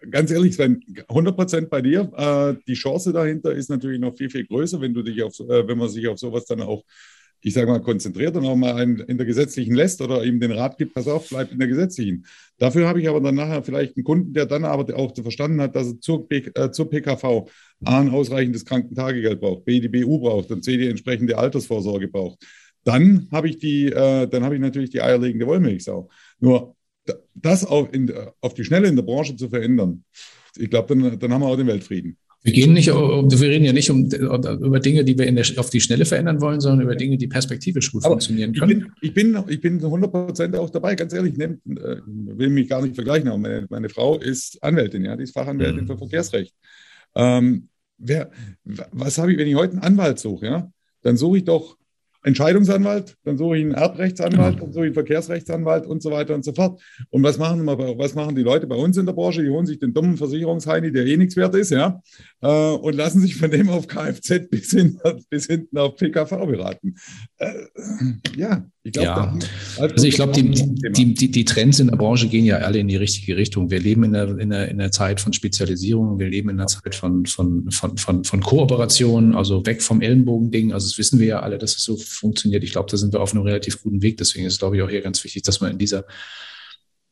ganz ehrlich, Sven, 100 Prozent bei dir. Äh, die Chance dahinter ist natürlich noch viel, viel größer, wenn du dich auf, äh, wenn man sich auf sowas dann auch, ich sage mal, konzentriert und auch mal einen in der gesetzlichen lässt oder ihm den Rat gibt, pass auf, bleib in der gesetzlichen. Dafür habe ich aber dann nachher vielleicht einen Kunden, der dann aber auch verstanden hat, dass er zur, äh, zur PKV A ein ausreichendes Krankentagegeld braucht, B die BU braucht und C die entsprechende Altersvorsorge braucht. Dann habe ich die, äh, dann habe ich natürlich die eierlegende Wollmilchsau. Nur das auf, in, auf die Schnelle in der Branche zu verändern, ich glaube, dann, dann haben wir auch den Weltfrieden. Wir gehen nicht, wir reden ja nicht um, über Dinge, die wir der, auf die Schnelle verändern wollen, sondern über Dinge, die perspektivisch gut Aber funktionieren können. Ich bin, ich bin, ich bin 100 auch dabei, ganz ehrlich, nehm, äh, will mich gar nicht vergleichen, aber meine, meine Frau ist Anwältin, ja, die ist Fachanwältin mhm. für Verkehrsrecht. Ähm, wer, was habe ich, wenn ich heute einen Anwalt suche, ja, dann suche ich doch Entscheidungsanwalt, dann suche ich einen Erbrechtsanwalt, dann suche ich einen Verkehrsrechtsanwalt und so weiter und so fort. Und was machen, wir, was machen die Leute bei uns in der Branche? Die holen sich den dummen Versicherungsheini, der eh nichts wert ist, ja, äh, und lassen sich von dem auf Kfz bis, hin, bis hinten auf PKV beraten. Äh, ja, ich glaube, ja. also ich glaube, die, die, die, die, Trends in der Branche gehen ja alle in die richtige Richtung. Wir leben in der, in der, in der Zeit von Spezialisierung, wir leben in der Zeit von, von, von, von, von Kooperation, also weg vom Ellenbogending. Also das wissen wir ja alle, dass es so funktioniert. Ich glaube, da sind wir auf einem relativ guten Weg. Deswegen ist, glaube ich, auch hier ganz wichtig, dass man in dieser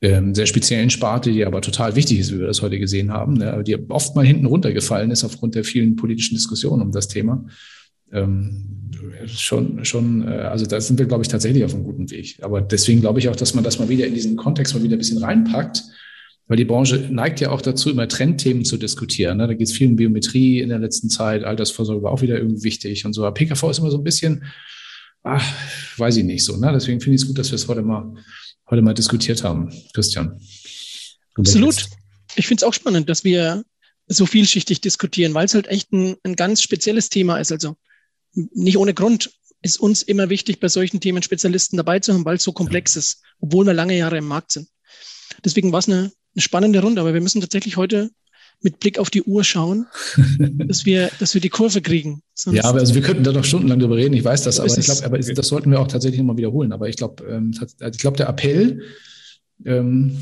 ähm, sehr speziellen Sparte, die aber total wichtig ist, wie wir das heute gesehen haben, ne, die oft mal hinten runtergefallen ist aufgrund der vielen politischen Diskussionen um das Thema. Ähm, schon, schon, äh, also da sind wir, glaube ich, tatsächlich auf einem guten Weg. Aber deswegen glaube ich auch, dass man das mal wieder in diesen Kontext mal wieder ein bisschen reinpackt, weil die Branche neigt ja auch dazu, immer Trendthemen zu diskutieren. Ne? Da geht es viel um Biometrie in der letzten Zeit, Altersvorsorge war auch wieder irgendwie wichtig und so. Aber PKV ist immer so ein bisschen, ach, weiß ich nicht so. Ne? Deswegen finde ich es gut, dass wir es heute mal, heute mal diskutiert haben. Christian. Absolut. Ich finde es auch spannend, dass wir so vielschichtig diskutieren, weil es halt echt ein, ein ganz spezielles Thema ist. Also nicht ohne Grund ist uns immer wichtig, bei solchen Themen Spezialisten dabei zu haben, weil es so komplex ist, obwohl wir lange Jahre im Markt sind. Deswegen war es eine, eine spannende Runde, aber wir müssen tatsächlich heute mit Blick auf die Uhr schauen, [LAUGHS] dass wir, dass wir die Kurve kriegen. Sonst ja, aber also wir könnten da noch stundenlang drüber reden, ich weiß das, aber ich glaube, aber das sollten wir auch tatsächlich nochmal wiederholen. Aber ich glaube, ähm, also ich glaube, der Appell, ähm,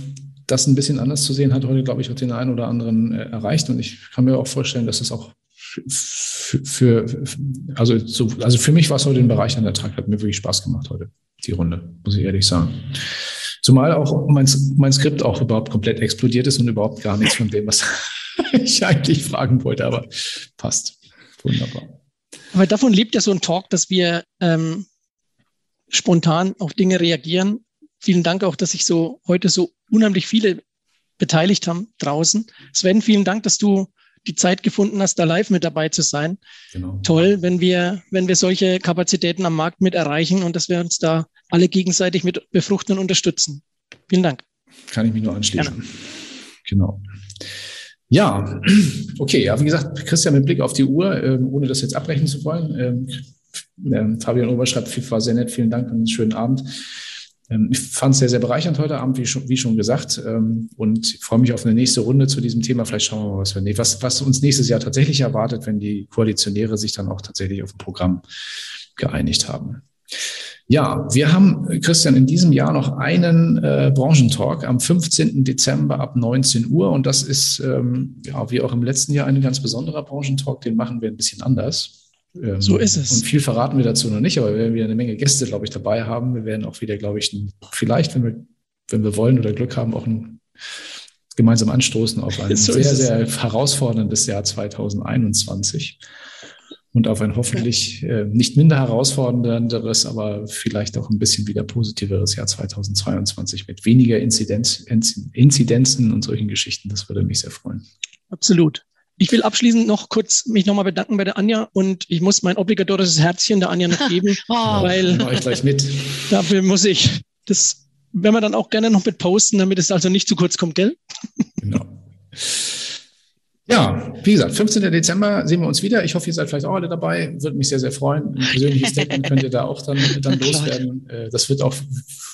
das ein bisschen anders zu sehen, hat heute, glaube ich, auch den einen oder anderen äh, erreicht. Und ich kann mir auch vorstellen, dass es auch für, für, also, so, also für mich war es heute ein Bereich an der Tag, hat mir wirklich Spaß gemacht heute, die Runde, muss ich ehrlich sagen. Zumal auch mein, mein Skript auch überhaupt komplett explodiert ist und überhaupt gar nichts von dem, was [LAUGHS] ich eigentlich fragen wollte, aber passt. Wunderbar. Aber davon lebt ja so ein Talk, dass wir ähm, spontan auf Dinge reagieren. Vielen Dank auch, dass sich so heute so unheimlich viele beteiligt haben draußen. Sven, vielen Dank, dass du die Zeit gefunden hast, da live mit dabei zu sein. Genau. Toll, wenn wir, wenn wir solche Kapazitäten am Markt mit erreichen und dass wir uns da alle gegenseitig mit befruchten und unterstützen. Vielen Dank. Kann ich mich nur anschließen. Gerne. Genau. Ja, okay, ja, wie gesagt, Christian, mit Blick auf die Uhr, ähm, ohne das jetzt abbrechen zu wollen. Ähm, ähm, Fabian Ober schreibt, war sehr nett, vielen Dank und einen schönen Abend. Ähm, ich fand es sehr, sehr bereichernd heute Abend, wie schon, wie schon gesagt, ähm, und freue mich auf eine nächste Runde zu diesem Thema. Vielleicht schauen wir mal, was, wir, was, was uns nächstes Jahr tatsächlich erwartet, wenn die Koalitionäre sich dann auch tatsächlich auf ein Programm geeinigt haben. Ja, wir haben, Christian, in diesem Jahr noch einen äh, Branchentalk am 15. Dezember ab 19 Uhr. Und das ist, ähm, ja, wie auch im letzten Jahr, ein ganz besonderer Branchentalk. Den machen wir ein bisschen anders. Ähm, so ist es. Und viel verraten wir dazu noch nicht, aber wir werden wieder eine Menge Gäste, glaube ich, dabei haben. Wir werden auch wieder, glaube ich, ein, vielleicht, wenn wir, wenn wir wollen oder Glück haben, auch ein gemeinsam anstoßen auf ein [LAUGHS] so sehr, sehr herausforderndes Jahr 2021 und auf ein hoffentlich äh, nicht minder herausfordernderes, aber vielleicht auch ein bisschen wieder positiveres Jahr 2022 mit weniger Inzidenz, Inzidenzen und solchen Geschichten. Das würde mich sehr freuen. Absolut. Ich will abschließend noch kurz mich nochmal bedanken bei der Anja und ich muss mein obligatorisches Herzchen der Anja noch geben, [LAUGHS] oh. weil ich gleich mit. dafür muss ich das, wenn wir dann auch gerne noch mit posten, damit es also nicht zu kurz kommt, gell? Genau. Ja, wie gesagt, 15. Dezember sehen wir uns wieder. Ich hoffe, ihr seid vielleicht auch alle dabei. Würde mich sehr, sehr freuen. Ein persönliches Statement könnt ihr da auch dann, dann loswerden. Äh, das wird auch,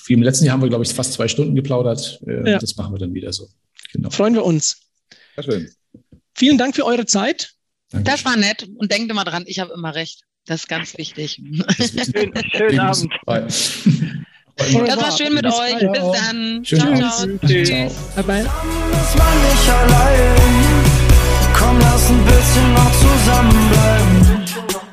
wie im letzten Jahr haben wir, glaube ich, fast zwei Stunden geplaudert. Äh, ja. Das machen wir dann wieder so. Genau. Freuen wir uns. Sehr schön. Vielen Dank für eure Zeit. Danke. Das war nett. Und denkt immer dran, ich habe immer recht. Das ist ganz wichtig. Schön, schönen Abend. Das war schön mit euch. Bis dann. Schön ciao, ciao. Tschüss. Ciao. Bye bye lass ein bisschen noch zusammenbleiben.